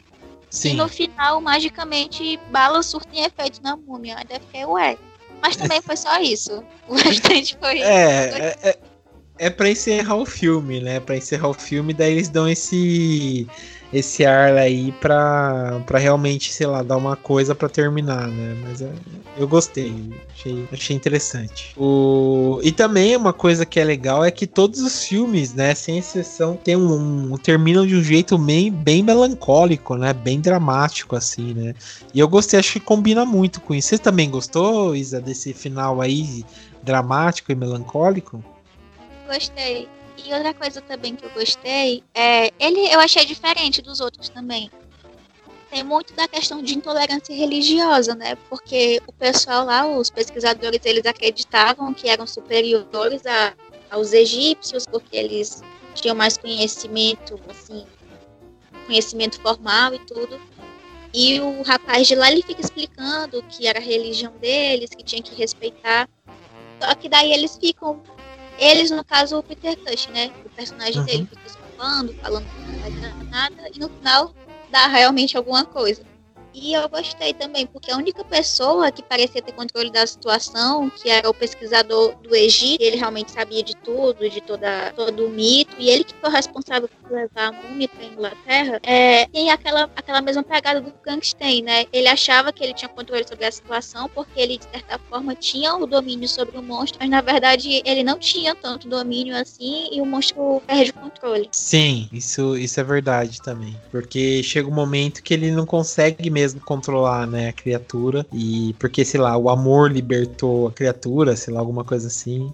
Sim. E no final, magicamente, balas surtem efeito na múmia. Eu fiquei, ué, mas também foi só isso. O restante foi. É, é, é, é pra encerrar o filme, né? Pra encerrar o filme, daí eles dão esse esse ar aí pra, pra realmente, sei lá, dar uma coisa para terminar, né? Mas é, eu gostei, achei, achei interessante. O, e também uma coisa que é legal é que todos os filmes, né, sem exceção, tem um, um terminam de um jeito bem, bem melancólico, né? Bem dramático, assim, né? E eu gostei, acho que combina muito com isso. Você também gostou, Isa, desse final aí dramático e melancólico? Gostei. E outra coisa também que eu gostei é. Ele eu achei diferente dos outros também. Tem muito da questão de intolerância religiosa, né? Porque o pessoal lá, os pesquisadores, eles acreditavam que eram superiores a, aos egípcios, porque eles tinham mais conhecimento, assim, conhecimento formal e tudo. E o rapaz de lá ele fica explicando que era a religião deles, que tinha que respeitar. Só que daí eles ficam eles, no caso, o Peter Cush, né? O personagem uhum. dele fica falando, falando que não vai dar nada, e no final dá realmente alguma coisa. E eu gostei também, porque a única pessoa que parecia ter controle da situação, que era o pesquisador do Egito, ele realmente sabia de tudo, de toda, todo o mito, e ele que foi responsável por levar a múmia para Inglaterra, é, tem aquela, aquela mesma pegada do Frankenstein, né? Ele achava que ele tinha controle sobre a situação, porque ele, de certa forma, tinha o domínio sobre o monstro, mas na verdade ele não tinha tanto domínio assim, e o monstro perde o controle. Sim, isso, isso é verdade também. Porque chega um momento que ele não consegue mesmo mesmo controlar, né, a criatura. E porque, sei lá, o amor libertou a criatura, sei lá, alguma coisa assim.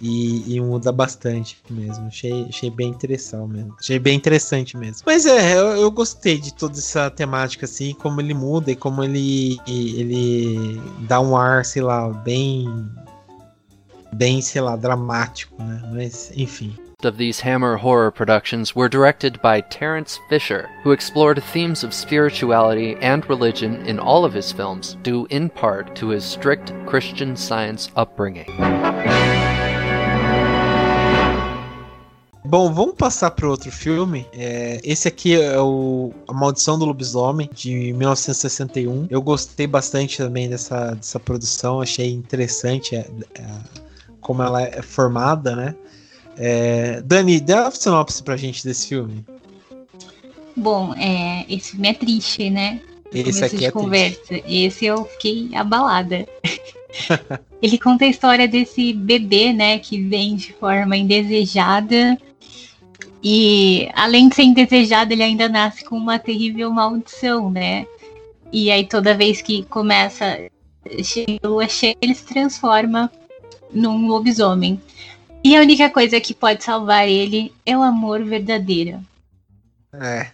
E, e, muda bastante mesmo. Achei, achei bem interessante mesmo. Achei bem interessante mesmo. Mas é, eu, eu, gostei de toda essa temática, assim, como ele muda e como ele, ele dá um ar, sei lá, bem bem, sei lá, dramático, né? Mas, enfim. Of these Hammer horror productions were directed by Terence Fisher, who explored themes of spirituality and religion in all of his films, due in part to his strict Christian Science upbringing. Bom, vamos passar para outro filme. É, esse aqui é o A Maldição do Lobisomem, de 1961. Um. Eu gostei bastante também dessa, dessa produção, achei interessante é, é, como ela é formada, né? É, Dani, dá a sinopse pra gente desse filme. Bom, é, esse filme é triste, né? Esse aqui é conversa. Triste. Esse eu fiquei abalada. Ele conta a história desse bebê, né, que vem de forma indesejada e além de ser indesejado, ele ainda nasce com uma terrível maldição, né? E aí toda vez que começa a lua cheia, ele se transforma num lobisomem. E a única coisa que pode salvar ele é o amor verdadeiro. É.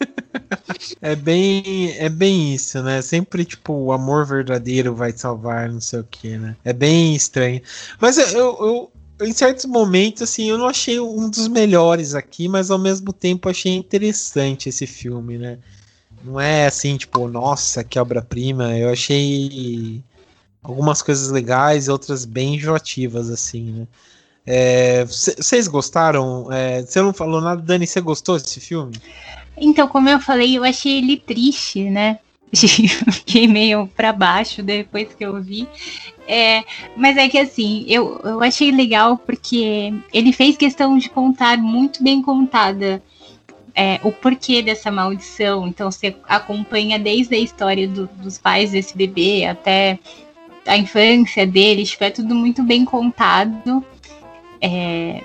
é bem é bem isso, né? Sempre tipo o amor verdadeiro vai salvar, não sei o que, né? É bem estranho. Mas eu, eu, em certos momentos, assim, eu não achei um dos melhores aqui, mas ao mesmo tempo achei interessante esse filme, né? Não é assim, tipo, nossa, que obra-prima. Eu achei algumas coisas legais, outras bem enjoativas, assim, né? Vocês é, gostaram? É, você não falou nada, Dani, você gostou desse filme? Então, como eu falei, eu achei ele triste, né? Fiquei meio para baixo depois que eu vi. É, mas é que assim, eu, eu achei legal porque ele fez questão de contar muito bem contada é, o porquê dessa maldição. Então você acompanha desde a história do, dos pais desse bebê até a infância dele, tipo, é tudo muito bem contado. É,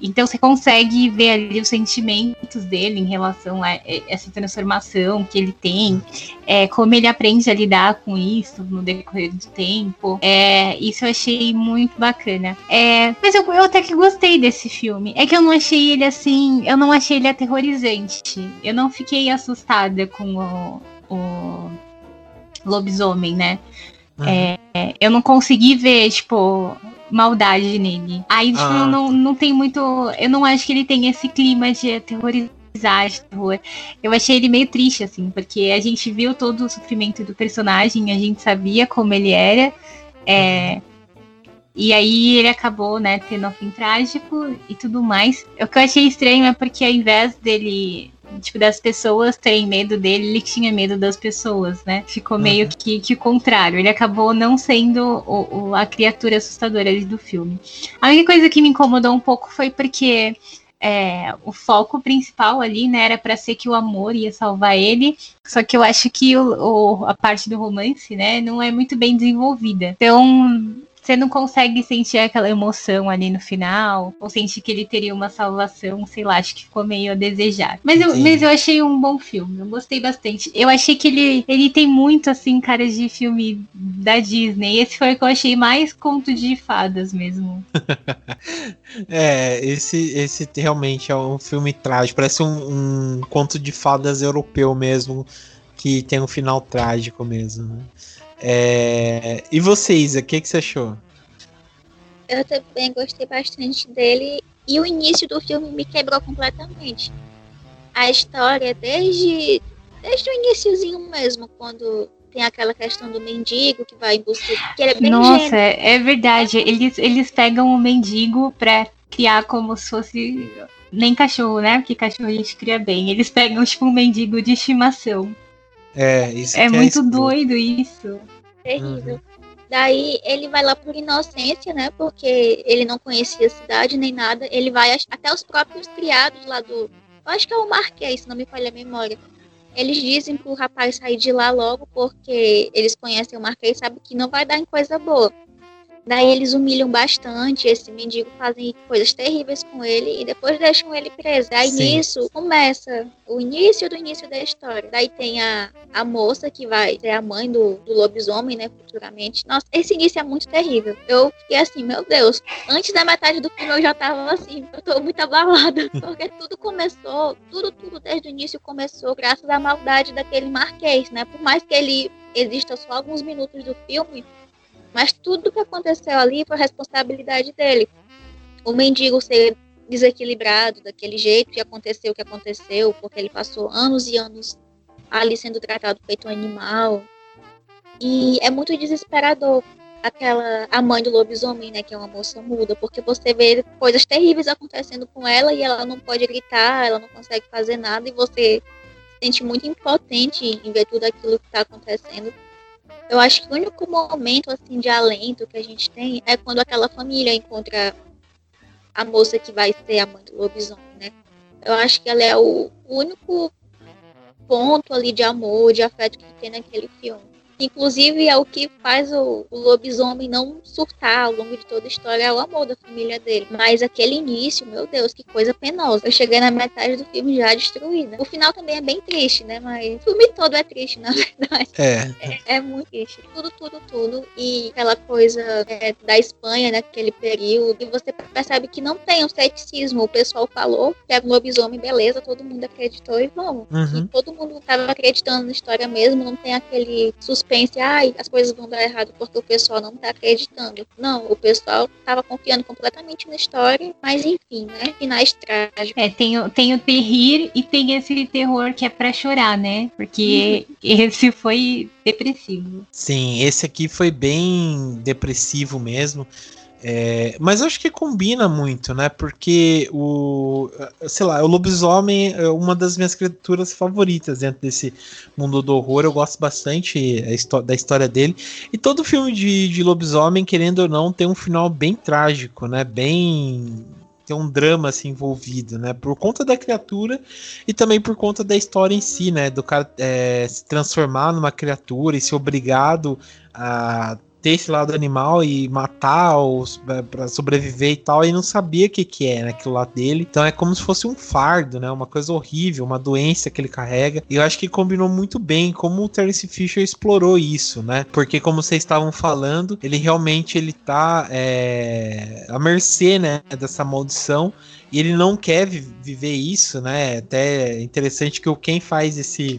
então você consegue ver ali os sentimentos dele em relação a essa transformação que ele tem, é, como ele aprende a lidar com isso no decorrer do tempo. É, isso eu achei muito bacana. É, mas eu, eu até que gostei desse filme. É que eu não achei ele assim, eu não achei ele aterrorizante. Eu não fiquei assustada com o, o lobisomem, né? Uhum. É, eu não consegui ver, tipo, maldade nele. Aí, tipo, ah. não, não tem muito. Eu não acho que ele tem esse clima de aterrorizar, de terror. Eu achei ele meio triste, assim, porque a gente viu todo o sofrimento do personagem, a gente sabia como ele era. É, e aí ele acabou, né, tendo um fim trágico e tudo mais. O que eu achei estranho é porque ao invés dele tipo, das pessoas terem medo dele, ele tinha medo das pessoas, né? Ficou meio uhum. que, que o contrário. Ele acabou não sendo o, o, a criatura assustadora do filme. A única coisa que me incomodou um pouco foi porque é, o foco principal ali, né, era para ser que o amor ia salvar ele. Só que eu acho que o, o, a parte do romance, né, não é muito bem desenvolvida. Então, você não consegue sentir aquela emoção ali no final, ou sentir que ele teria uma salvação, sei lá, acho que ficou meio a desejar. Mas eu, mas eu achei um bom filme, eu gostei bastante. Eu achei que ele, ele tem muito, assim, cara de filme da Disney. Esse foi o que eu achei mais conto de fadas mesmo. é, esse, esse realmente é um filme trágico, parece um, um conto de fadas europeu mesmo, que tem um final trágico mesmo, né? É... E você, Isa, o que, que você achou? Eu também gostei bastante dele e o início do filme me quebrou completamente. A história, desde, desde o iníciozinho mesmo, quando tem aquela questão do mendigo que vai em busca. Que ele é bem Nossa, é verdade. Eles, eles pegam o mendigo pra criar como se fosse. Nem cachorro, né? Porque cachorro a gente cria bem. Eles pegam, tipo, um mendigo de estimação. É, isso é, é muito é doido isso. Terrível. Uhum. Daí ele vai lá por inocência, né? Porque ele não conhecia a cidade nem nada. Ele vai até os próprios criados lá do. Eu acho que é o Marquês, se não me falha a memória. Eles dizem pro rapaz sair de lá logo porque eles conhecem o Marquês e sabem que não vai dar em coisa boa. Daí eles humilham bastante esse mendigo, fazem coisas terríveis com ele e depois deixam ele preso. Daí Sim. nisso começa o início do início da história. Daí tem a, a moça que vai ser a mãe do, do lobisomem, né, futuramente. Nossa, esse início é muito terrível. Eu fiquei assim, meu Deus. Antes da metade do filme eu já tava assim, eu tô muito abalada. Porque tudo começou, tudo, tudo desde o início começou graças à maldade daquele marquês, né? Por mais que ele exista só alguns minutos do filme, Mas tudo que aconteceu ali foi responsabilidade dele. O mendigo ser desequilibrado daquele jeito e aconteceu o que aconteceu, porque ele passou anos e anos ali sendo tratado feito um animal. E é muito desesperador aquela a mãe do lobisomem, né, que é uma moça muda, porque você vê coisas terríveis acontecendo com ela e ela não pode gritar, ela não consegue fazer nada e você se sente muito impotente em ver tudo aquilo que está acontecendo. Eu acho que o único momento assim de alento que a gente tem é quando aquela família encontra a moça que vai ser a mãe do lobisomem, né? Eu acho que ela é o único ponto ali de amor, de afeto que tem naquele filme. Inclusive é o que faz o, o, lobisomem não surtar ao longo de toda a história, é o amor da família dele. Mas aquele início, meu Deus, que coisa penosa. Eu cheguei na metade do filme já destruída. O final também é bem triste, né? Mas o filme todo é triste, na verdade. É. É, é muito triste. Tudo, tudo, tudo. E aquela coisa é, da Espanha naquele período. E você percebe que não tem um ceticismo. O pessoal falou que era um lobisomem, beleza, todo mundo acreditou e vamos. Uhum. E todo mundo estava acreditando na história mesmo, não tem aquele suspense suspense, ai, as coisas vão dar errado porque o pessoal não tá acreditando. Não, o pessoal tava confiando completamente na história, mas enfim, né? Finais trágicos. É, tem, o, tem o terrir e tem esse terror que é pra chorar, né? Porque uhum. esse foi depressivo. Sim, esse aqui foi bem depressivo mesmo. É, mas acho que combina muito, né? Porque o, sei lá, o lobisomem é uma das minhas criaturas favoritas dentro desse mundo do horror. Eu gosto bastante da história dele. E todo filme de, de lobisomem, querendo ou não, tem um final bem trágico, né? Bem tem um drama assim envolvido, né? Por conta da criatura e também por conta da história em si, né? Do cara é, se transformar numa criatura e ser obrigado a ter esse lado animal e matar os é, para sobreviver e tal, e não sabia o que que é, né, aquilo lá dele. Então é como se fosse um fardo, né, uma coisa horrível, uma doença que ele carrega. E eu acho que combinou muito bem como o Terence Fisher explorou isso, né? Porque como vocês estavam falando, ele realmente ele tá é, à mercê, né, dessa maldição e ele não quer viver isso, né? Até interessante que o quem faz esse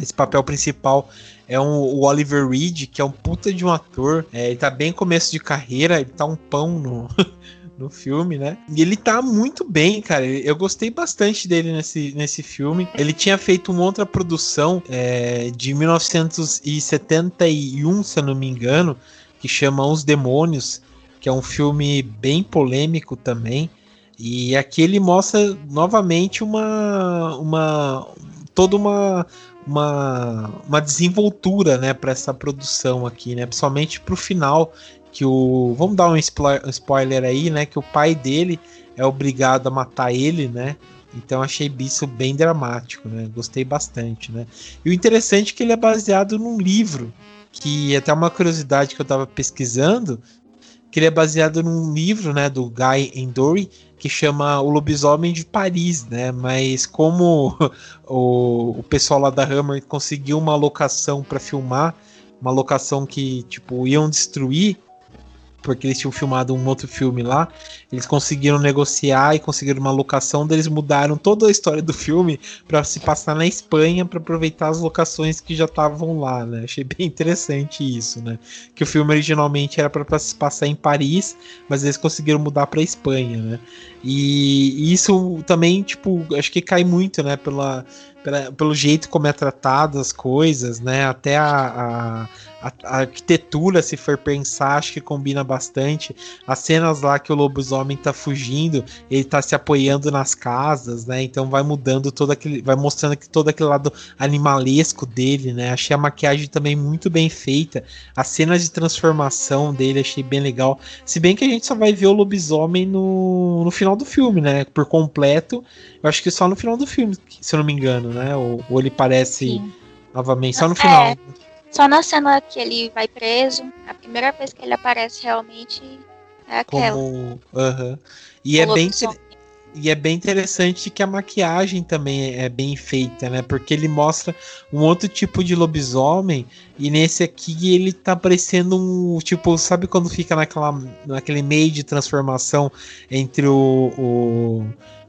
esse papel principal é um, o Oliver Reed, que é um puta de um ator. É, ele tá bem começo de carreira, ele tá um pão no, no filme, né? E ele tá muito bem, cara. Eu gostei bastante dele nesse, nesse filme. Ele tinha feito uma outra produção é, de 1971, se eu não me engano, que chama Os Demônios, que é um filme bem polêmico também. E aqui ele mostra novamente uma, uma toda uma, uma, uma desenvoltura, né, para essa produção aqui, né, principalmente para o final, que o, vamos dar um spoiler aí, né, que o pai dele é obrigado a matar ele, né, então achei isso bem dramático, né, gostei bastante, né, e o interessante é que ele é baseado num livro, que até uma curiosidade que eu estava pesquisando, que ele é baseado num livro, né, do Guy Endory, que chama O Lobisomem de Paris, né? Mas como o, o pessoal lá da Hammer conseguiu uma locação para filmar, uma locação que tipo iam destruir porque eles tinham filmado um outro filme lá. Eles conseguiram negociar e conseguiram uma locação. Eles mudaram toda a história do filme para se passar na Espanha para aproveitar as locações que já estavam lá, né? Achei bem interessante isso, né? Que o filme originalmente era para se passar em Paris, mas eles conseguiram mudar para Espanha, né? E, isso também, tipo, acho que cai muito, né? Pela, pelo jeito como é tratado as coisas, né? Até a, a a, a, arquitetura, se for pensar, acho que combina bastante. As cenas lá que o lobisomem tá fugindo, ele tá se apoiando nas casas, né? Então vai mudando todo aquele. Vai mostrando que todo aquele lado animalesco dele, né? Achei a maquiagem também muito bem feita. As cenas de transformação dele achei bem legal. Se bem que a gente só vai ver o lobisomem no, no final do filme, né? Por completo. Eu acho que só no final do filme, se eu não me engano, né? Ou, ou ele parece. Sim. Novamente, só no final. É. Só na cena que ele vai preso, a primeira vez que ele aparece realmente é aquela. Como... Uhum. E, é bem e é bem interessante que a maquiagem também é bem feita, né? Porque ele mostra um outro tipo de lobisomem e nesse aqui ele tá parecendo um tipo, sabe quando fica naquela naquele meio de transformação entre o, o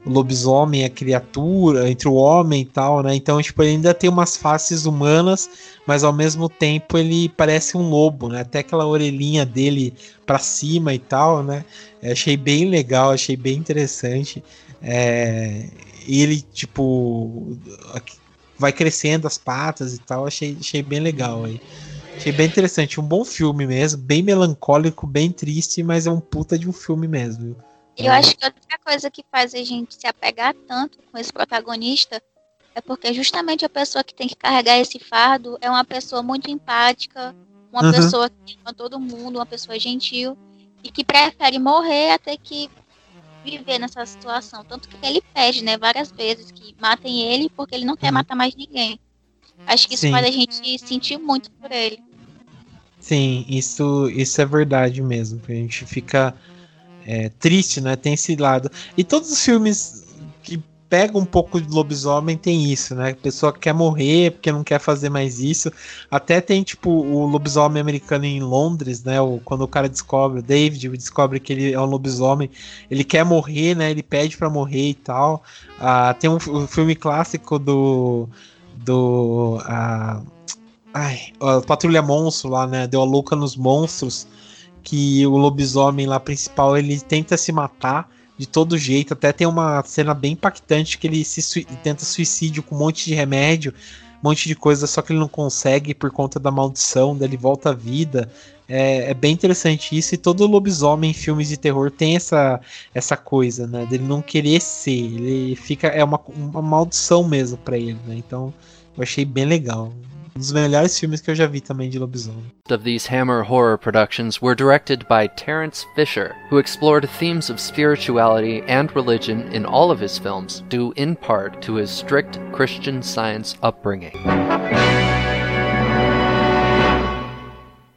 lobisomem, a criatura, entre o homem e tal, né? Então, tipo, ele ainda tem umas faces humanas, mas ao mesmo tempo ele parece um lobo, né? Até aquela orelhinha dele para cima e tal, né? Eu achei bem legal, achei bem interessante. É, ele, tipo, vai crescendo as patas e tal, achei, achei bem legal aí. Achei bem interessante, um bom filme mesmo, bem melancólico, bem triste, mas é um puta de um filme mesmo. Eu acho que outra coisa que faz a gente se apegar tanto com esse protagonista é porque justamente a pessoa que tem que carregar esse fardo é uma pessoa muito empática, uma uhum. pessoa que ama todo mundo, uma pessoa gentil e que prefere morrer até que viver nessa situação. Tanto que ele pede, né, várias vezes que matem ele porque ele não quer uhum. matar mais ninguém. Acho que isso Sim. faz a gente sentir muito por ele. Sim, isso, isso é verdade mesmo. A gente fica é, triste, né? Tem esse lado. E todos os filmes que pegam um pouco de lobisomem tem isso, né? A pessoa quer morrer porque não quer fazer mais isso. Até tem, tipo, o lobisomem americano em Londres, né? O, quando o cara descobre, o David descobre que ele é um lobisomem, ele quer morrer, né? Ele pede para morrer e tal. Ah, tem um, um, filme clássico do. do. Ah, ai, Patrulha Monstro lá, né? Deu a louca nos monstros que o lobisomem lá principal ele tenta se matar de todo jeito. Até tem uma cena bem impactante que ele se su tenta suicídio com um monte de remédio, um monte de coisa, só que ele não consegue por conta da maldição, dele volta à vida. É, é, bem interessante isso, e todo lobisomem em filmes de terror tem essa, essa coisa, né? Dele não querer ser. Ele fica. É uma, uma maldição mesmo para ele, né? Então eu achei bem legal. Um dos melhores filmes que eu já vi também de lobisomem. Of these Hammer horror productions were directed by Terence Fisher, who explored themes of spirituality and religion in all of his films, due in part to his strict Christian Science upbringing.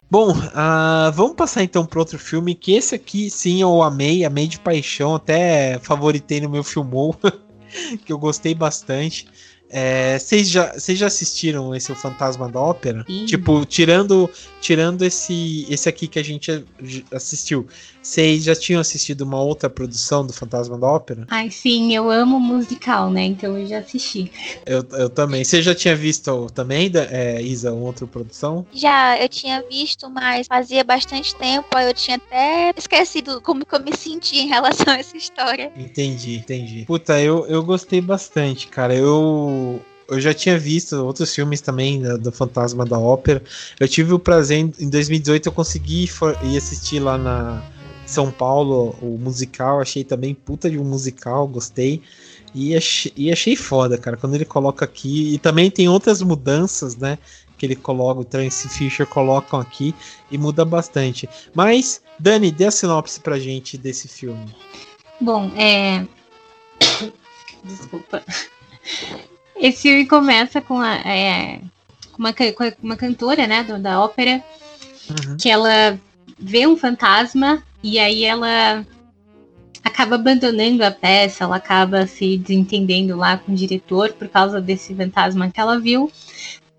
Bom, uh, vamos passar então para outro filme que esse aqui sim eu amei, amei de paixão, até favoritei no meu filmou, que eu gostei bastante. É, vocês já, já assistiram esse O Fantasma da Ópera? Sim. Tipo, tirando tirando esse esse aqui que a gente assistiu, vocês já tinham assistido uma outra produção do Fantasma da Ópera? Ai, sim, eu amo musical, né? Então eu já assisti. Eu, eu também. Você já tinha visto também, é, Isa, outra produção? Já, eu tinha visto, mas fazia bastante tempo, aí eu tinha até esquecido como que eu me senti em relação a essa história. Entendi, entendi. Puta, eu, eu gostei bastante, cara. Eu eu já tinha visto outros filmes também do, do Fantasma da Ópera. Eu tive o prazer em 2018 eu consegui ir assistir lá na São Paulo o musical, achei também puta de um musical, gostei. E achei, e achei foda, cara, quando ele coloca aqui. E também tem outras mudanças, né? Que ele coloca, o Trance Fisher colocam aqui e muda bastante. Mas, Dani, dê a sinopse pra gente desse filme. Bom, é. Desculpa. Esse filme começa com, a, é, uma, com uma cantora, né, do, da ópera, uhum. que ela vê um fantasma e aí ela acaba abandonando a peça, ela acaba se desentendendo lá com o diretor por causa desse fantasma que ela viu.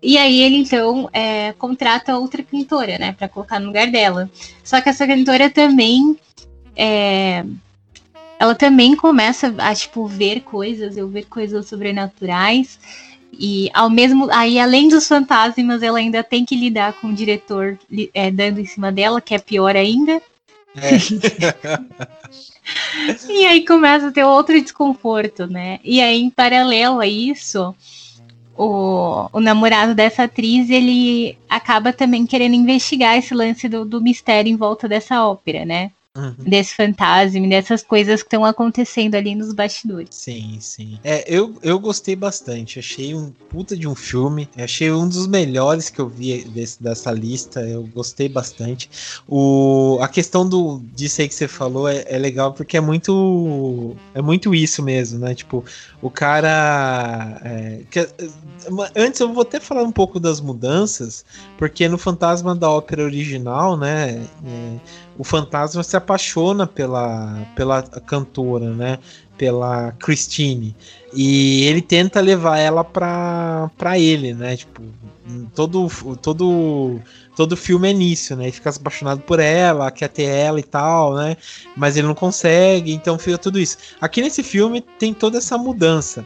E aí ele então é, contrata outra cantora, né, para colocar no lugar dela. Só que essa cantora também é, ela também começa a tipo ver coisas, eu ver coisas sobrenaturais. E ao mesmo aí além dos fantasmas, ela ainda tem que lidar com o diretor é, dando em cima dela, que é pior ainda. É. e aí começa a ter outro desconforto, né? E aí, em paralelo a isso, o, o namorado dessa atriz, ele acaba também querendo investigar esse lance do, do mistério em volta dessa ópera, né? Uhum. Desse fantasma, dessas coisas que estão acontecendo ali nos bastidores. Sim, sim. É, eu, eu gostei bastante. Achei um puta de um filme. Achei um dos melhores que eu vi desse, dessa lista. Eu gostei bastante. O, a questão do disso aí que você falou é, é legal porque é muito. É muito isso mesmo, né? Tipo, o cara. É, que, antes eu vou até falar um pouco das mudanças, porque no Fantasma da Ópera original, né? É, o fantasma se apaixona pela, pela cantora, né? Pela Christine. E ele tenta levar ela pra, pra ele, né? Tipo, todo, todo, todo filme é nisso, né? Ele fica apaixonado por ela, quer ter ela e tal, né? Mas ele não consegue, então fica tudo isso. Aqui nesse filme tem toda essa mudança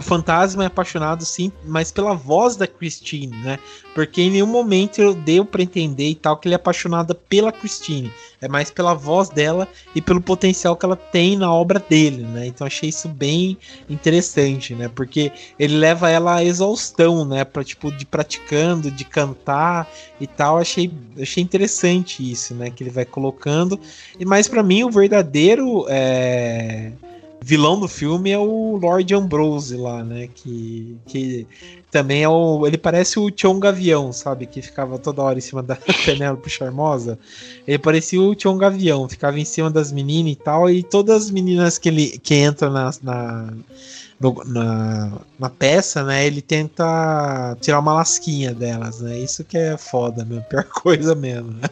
o fantasma é apaixonado sim, mas pela voz da Christine, né? Porque em nenhum momento deu para entender e tal que ele é apaixonado pela Christine. É mais pela voz dela e pelo potencial que ela tem na obra dele, né? Então achei isso bem interessante, né? Porque ele leva ela à exaustão, né? Para tipo de praticando, de cantar e tal. Achei achei interessante isso, né? Que ele vai colocando. E mais para mim o verdadeiro é vilão do filme é o Lord Ambrose lá, né? Que, que também é o. Ele parece o Tião Gavião, sabe? Que ficava toda hora em cima da Penélope Charmosa. Ele parecia o Tião Gavião, ficava em cima das meninas e tal. E todas as meninas que ele que entram na, na, na, na peça, né? Ele tenta tirar uma lasquinha delas, né? Isso que é foda, meu. Pior coisa mesmo, né?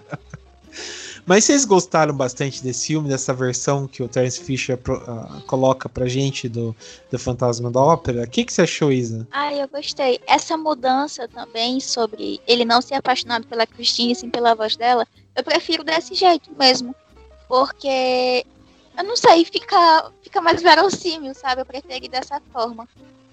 Mas vocês gostaram bastante desse filme, dessa versão que o Terence Fisher pro, uh, coloca pra gente do, do Fantasma da Ópera? O que, que você achou, Isa? Ah, eu gostei. Essa mudança também sobre ele não ser apaixonado pela Christine, sim pela voz dela, eu prefiro desse jeito mesmo. Porque, eu não sei, fica, fica mais verossímil, sabe? Eu preferi dessa forma.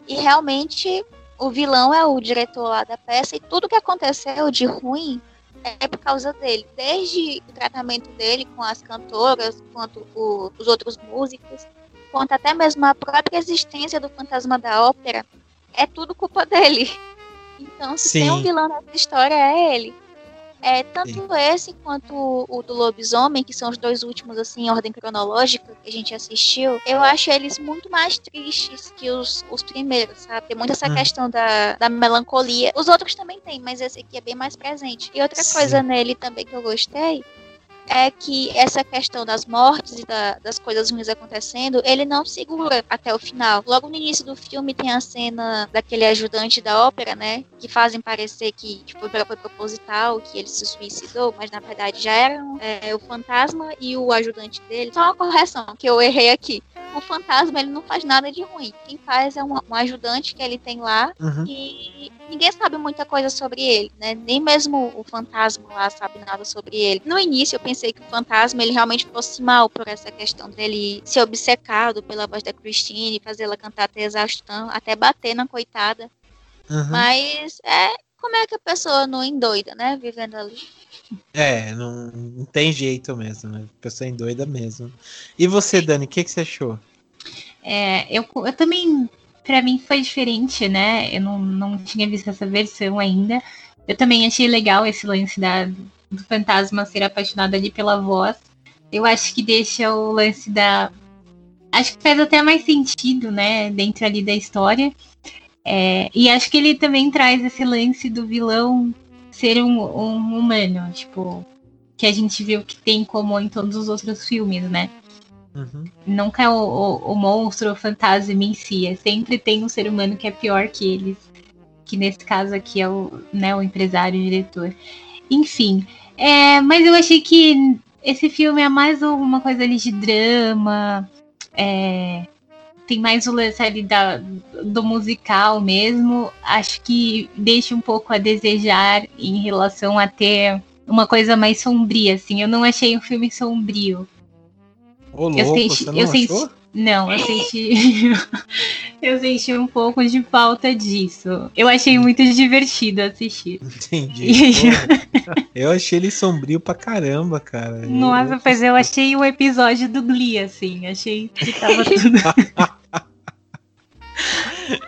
E realmente, o vilão é o diretor lá da peça e tudo que aconteceu de ruim é por causa dele. Desde o tratamento dele com as cantoras, quanto o, os outros músicos, quanto até mesmo a própria existência do fantasma da ópera, é tudo culpa dele. Então, se Sim. tem um vilão nessa história, é ele. É, tanto Sim. esse quanto o do lobisomem, que são os dois últimos, assim, em ordem cronológica que a gente assistiu, eu acho eles muito mais tristes que os, os primeiros, sabe? Tem muito essa hum. questão da, da melancolia. Os outros também tem, mas esse aqui é bem mais presente. E outra Sim. coisa nele também que eu gostei é que essa questão das mortes e da, das coisas ruins acontecendo, ele não segura até o final. Logo no início do filme tem a cena daquele ajudante da ópera, né? Que fazem parecer que tipo, foi proposital, que ele se suicidou, mas na verdade já eram é, o fantasma e o ajudante dele. Só uma correção, que eu errei aqui. O fantasma ele não faz nada de ruim. Quem faz é um, um ajudante que ele tem lá uhum. e ninguém sabe muita coisa sobre ele, né? Nem mesmo o fantasma lá sabe nada sobre ele. No início eu pensei que o fantasma ele realmente fosse mal por essa questão dele ser obcecado pela voz da Christine, fazer ela cantar até exaustão, até bater na coitada. Uhum. Mas é como é que a pessoa não endoida, né? Vivendo ali. É, não, não tem jeito mesmo, né? A pessoa endoida mesmo. E você, Dani, o que, que você achou? É, eu, eu também, para mim foi diferente, né? Eu não, não tinha visto essa versão ainda. Eu também achei legal esse lance da, do fantasma ser apaixonado ali pela voz. Eu acho que deixa o lance da. Acho que faz até mais sentido, né? Dentro ali da história. É, e acho que ele também traz esse lance do vilão ser um, um humano, tipo, que a gente viu que tem como em todos os outros filmes, né? Uhum. Nunca é o, o, o, monstro, o fantasma em si, é sempre tem um ser humano que é pior que eles, que nesse caso aqui é o, né, o empresário, o diretor. Enfim, é, mas eu achei que esse filme é mais uma coisa ali de drama, é, tem mais o lance da, do musical mesmo. Acho que deixa um pouco a desejar em relação a ter uma coisa mais sombria, assim. Eu não achei um filme sombrio. Ô, louco, eu senti, eu senti, não, eu senti. eu senti um pouco de falta disso. Eu achei muito divertido assistir. Entendi. eu achei ele sombrio pra caramba, cara. Nossa, eu... pois eu achei o episódio do Glee, assim. Achei que tava tudo.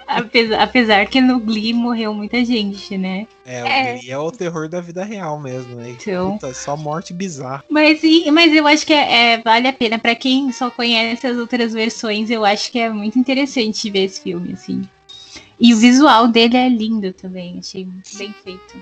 Apesar, apesar que no Glee morreu muita gente, né? É, o é. Glee é o terror da vida real mesmo, né? Então... Puta, só morte bizarra. Mas, mas eu acho que é, é vale a pena. para quem só conhece as outras versões, eu acho que é muito interessante ver esse filme, assim. E o visual dele é lindo também, achei bem feito.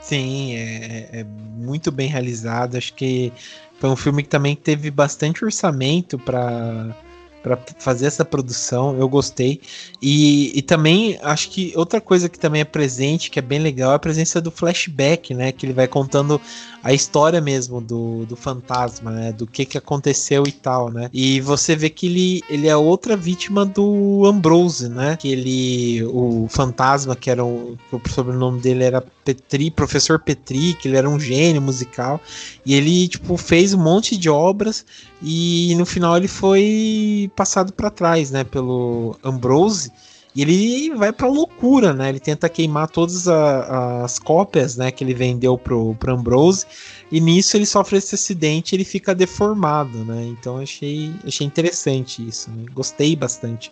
Sim, é, é, muito bem realizado. Acho que foi um filme que também teve bastante orçamento para para fazer essa produção. Eu gostei. E, e também acho que outra coisa que também é presente, que é bem legal, é a presença do flashback, né? Que ele vai contando a história mesmo do, do fantasma, né? Do que, que aconteceu e tal, né? E você vê que ele, ele é outra vítima do Ambrose, né? Que ele, o fantasma, que era o, o sobrenome dele era Petri, professor Petri, que ele era um gênio musical. E ele, tipo, fez um monte de obras e no final ele foi passado para trás, né? Pelo Ambrose. E ele vai pra loucura, né? Ele tenta queimar todas a, as cópias, né, que ele vendeu pro, pro Ambrose. E nisso ele sofre esse acidente, ele fica deformado, né? Então achei, achei interessante isso, né? Gostei bastante.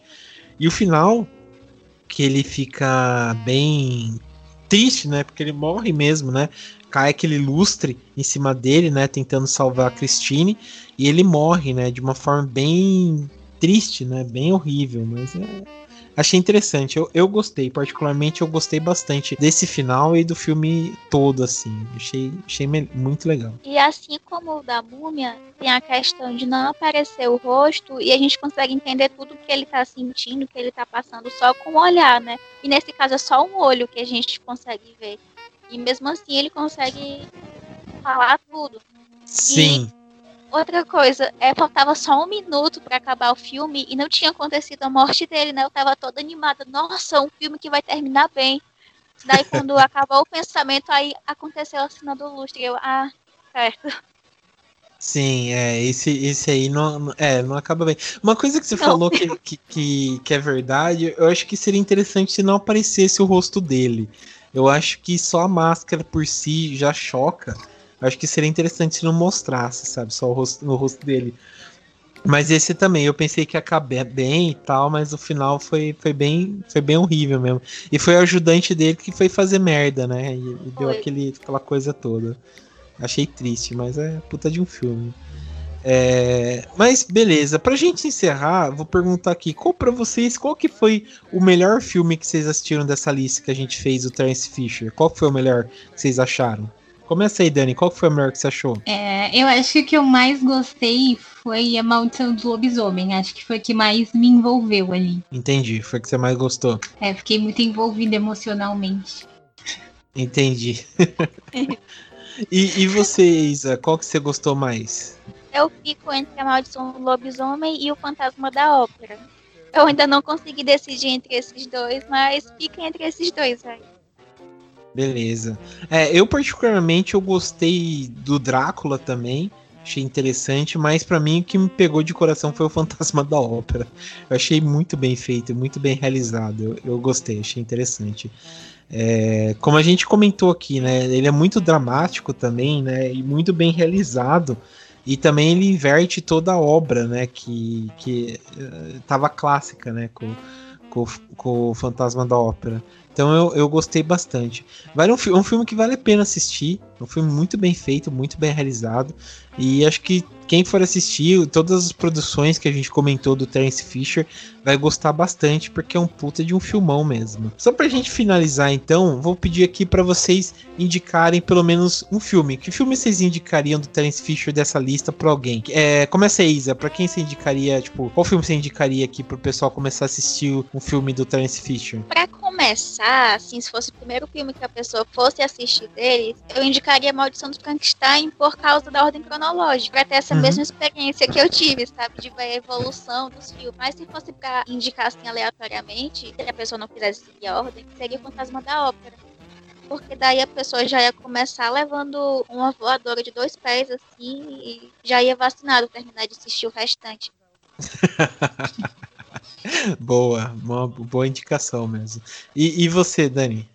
E o final, que ele fica bem triste, né? Porque ele morre mesmo, né? Cai aquele lustre em cima dele, né? Tentando salvar a Christine. E ele morre, né? De uma forma bem triste, né? Bem horrível, mas é achei interessante. Eu, eu gostei, particularmente eu gostei bastante desse final e do filme todo, assim. Achei, achei muito legal. E assim como o da múmia, tem a questão de não aparecer o rosto e a gente consegue entender tudo que ele tá sentindo, que ele tá passando só com o olhar, né? E nesse caso é só um olho que a gente consegue ver. E mesmo assim ele consegue falar tudo. Sim. E Outra coisa, é, faltava só um minuto para acabar o filme e não tinha acontecido a morte dele, né? Eu tava toda animada. Nossa, um filme que vai terminar bem. Daí, quando acabou o pensamento, aí aconteceu a cena do lustre. Eu, ah, certo. Sim, é, esse, esse aí não, é, não acaba bem. Uma coisa que você não. falou que, que, que, que é verdade, eu acho que seria interessante se não aparecesse o rosto dele. Eu acho que só a máscara por si já choca. Acho que seria interessante se não mostrasse, sabe? Só o rosto, no rosto dele. Mas esse também, eu pensei que ia acabar bem e tal, mas o final foi, foi, bem, foi bem horrível mesmo. E foi o ajudante dele que foi fazer merda, né? E, e deu aquele, aquela coisa toda. Achei triste, mas é puta de um filme. É, mas beleza, pra gente encerrar, vou perguntar aqui, qual para vocês, qual que foi o melhor filme que vocês assistiram dessa lista que a gente fez, o Terence Fisher? Qual foi o melhor que vocês acharam? Começa aí, Dani. Qual foi o melhor que você achou? É, eu acho que o que eu mais gostei foi A Maldição do Lobisomem. Acho que foi o que mais me envolveu ali. Entendi. Foi o que você mais gostou. É, fiquei muito envolvida emocionalmente. Entendi. e, e você, Isa? Qual que você gostou mais? Eu fico entre A Maldição do Lobisomem e O Fantasma da Ópera. Eu ainda não consegui decidir entre esses dois, mas fica entre esses dois aí. Beleza. É, eu particularmente eu gostei do Drácula também. Achei interessante, mas para mim o que me pegou de coração foi o Fantasma da Ópera. Eu achei muito bem feito, muito bem realizado. Eu, eu gostei, achei interessante. É, como a gente comentou aqui, né? Ele é muito dramático também, né? E muito bem realizado. E também ele inverte toda a obra, né? Que, que uh, tava clássica, né? Com, com, com o Fantasma da Ópera. Então eu, eu gostei bastante. Vale um, um filme que vale a pena assistir. Um filme muito bem feito, muito bem realizado. E acho que quem for assistir todas as produções que a gente comentou do Terence Fisher vai gostar bastante, porque é um puta de um filmão mesmo. Só pra gente finalizar então, vou pedir aqui para vocês indicarem pelo menos um filme. Que filme vocês indicariam do Terence Fisher dessa lista pra alguém? É, começa aí, Isa, pra quem você indicaria, tipo, qual filme você indicaria aqui pro pessoal começar a assistir um filme do Terence Fisher? Pra começar, assim, se fosse o primeiro filme que a pessoa fosse assistir dele, eu indicaria Maldição do Frankenstein por causa da ordem cronológica, pra ter essa uhum. mesma experiência que eu tive, sabe? De ver a evolução dos filmes. Mas se fosse pra indicar assim aleatoriamente, se a pessoa não quisesse seguir a ordem, seria o Fantasma da Ópera. Porque daí a pessoa já ia começar levando uma voadora de dois pés, assim, e já ia vacinado terminar de assistir o restante. boa, uma boa indicação mesmo. E, e você, Dani?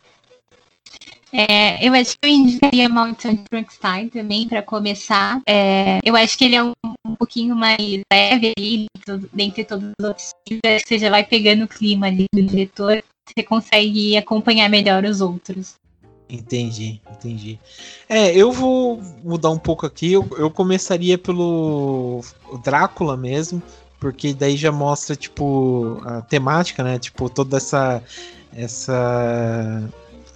É, eu acho que eu indicaria de Frankenstein também para começar. É, eu acho que ele é um, um pouquinho mais leve ali, dentre todos os outros filmes. Você já vai pegando o clima ali do diretor, você consegue acompanhar melhor os outros. Entendi, entendi. É, eu vou mudar um pouco aqui. Eu, eu começaria pelo Drácula mesmo, porque daí já mostra, tipo, a temática, né? Tipo, toda essa. essa.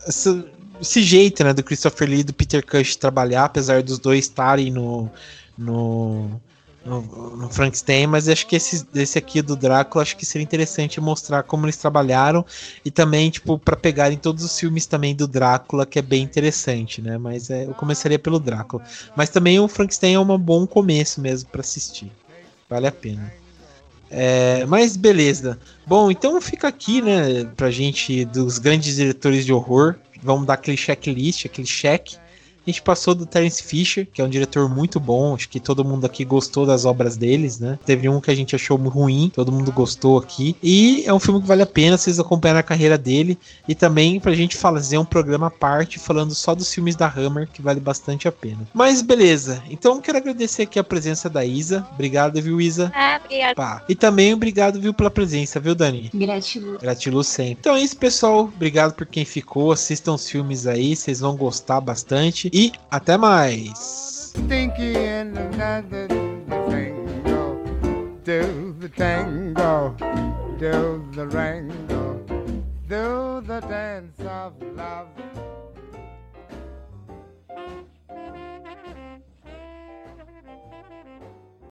essa esse jeito, né, do Christopher Lee e do Peter Cush trabalhar, apesar dos dois estarem no, no, no, no Frankenstein, mas acho que esse, esse aqui do Drácula acho que seria interessante mostrar como eles trabalharam e também, tipo, para pegarem todos os filmes também do Drácula, que é bem interessante, né? Mas é, eu começaria pelo Drácula. Mas também o Frankenstein é um bom começo mesmo para assistir. Vale a pena. É, mas beleza. Bom, então fica aqui, né, pra gente dos grandes diretores de horror. Vamos dar aquele checklist, aquele check a gente passou do Terence Fisher, que é um diretor muito bom, acho que todo mundo aqui gostou das obras deles, né? Teve um que a gente achou ruim, todo mundo gostou aqui. E é um filme que vale a pena vocês acompanharem a carreira dele e também pra gente fazer um programa à parte falando só dos filmes da Hammer, que vale bastante a pena. Mas beleza, então quero agradecer aqui a presença da Isa. Obrigado, viu, Isa? Ah, obrigado. Pá. E também obrigado, viu, pela presença, viu, Dani? Gratiluz. Gratiluz sempre. Então é isso, pessoal. Obrigado por quem ficou. Assistam os filmes aí, vocês vão gostar bastante. E até mais! Do the dance of love.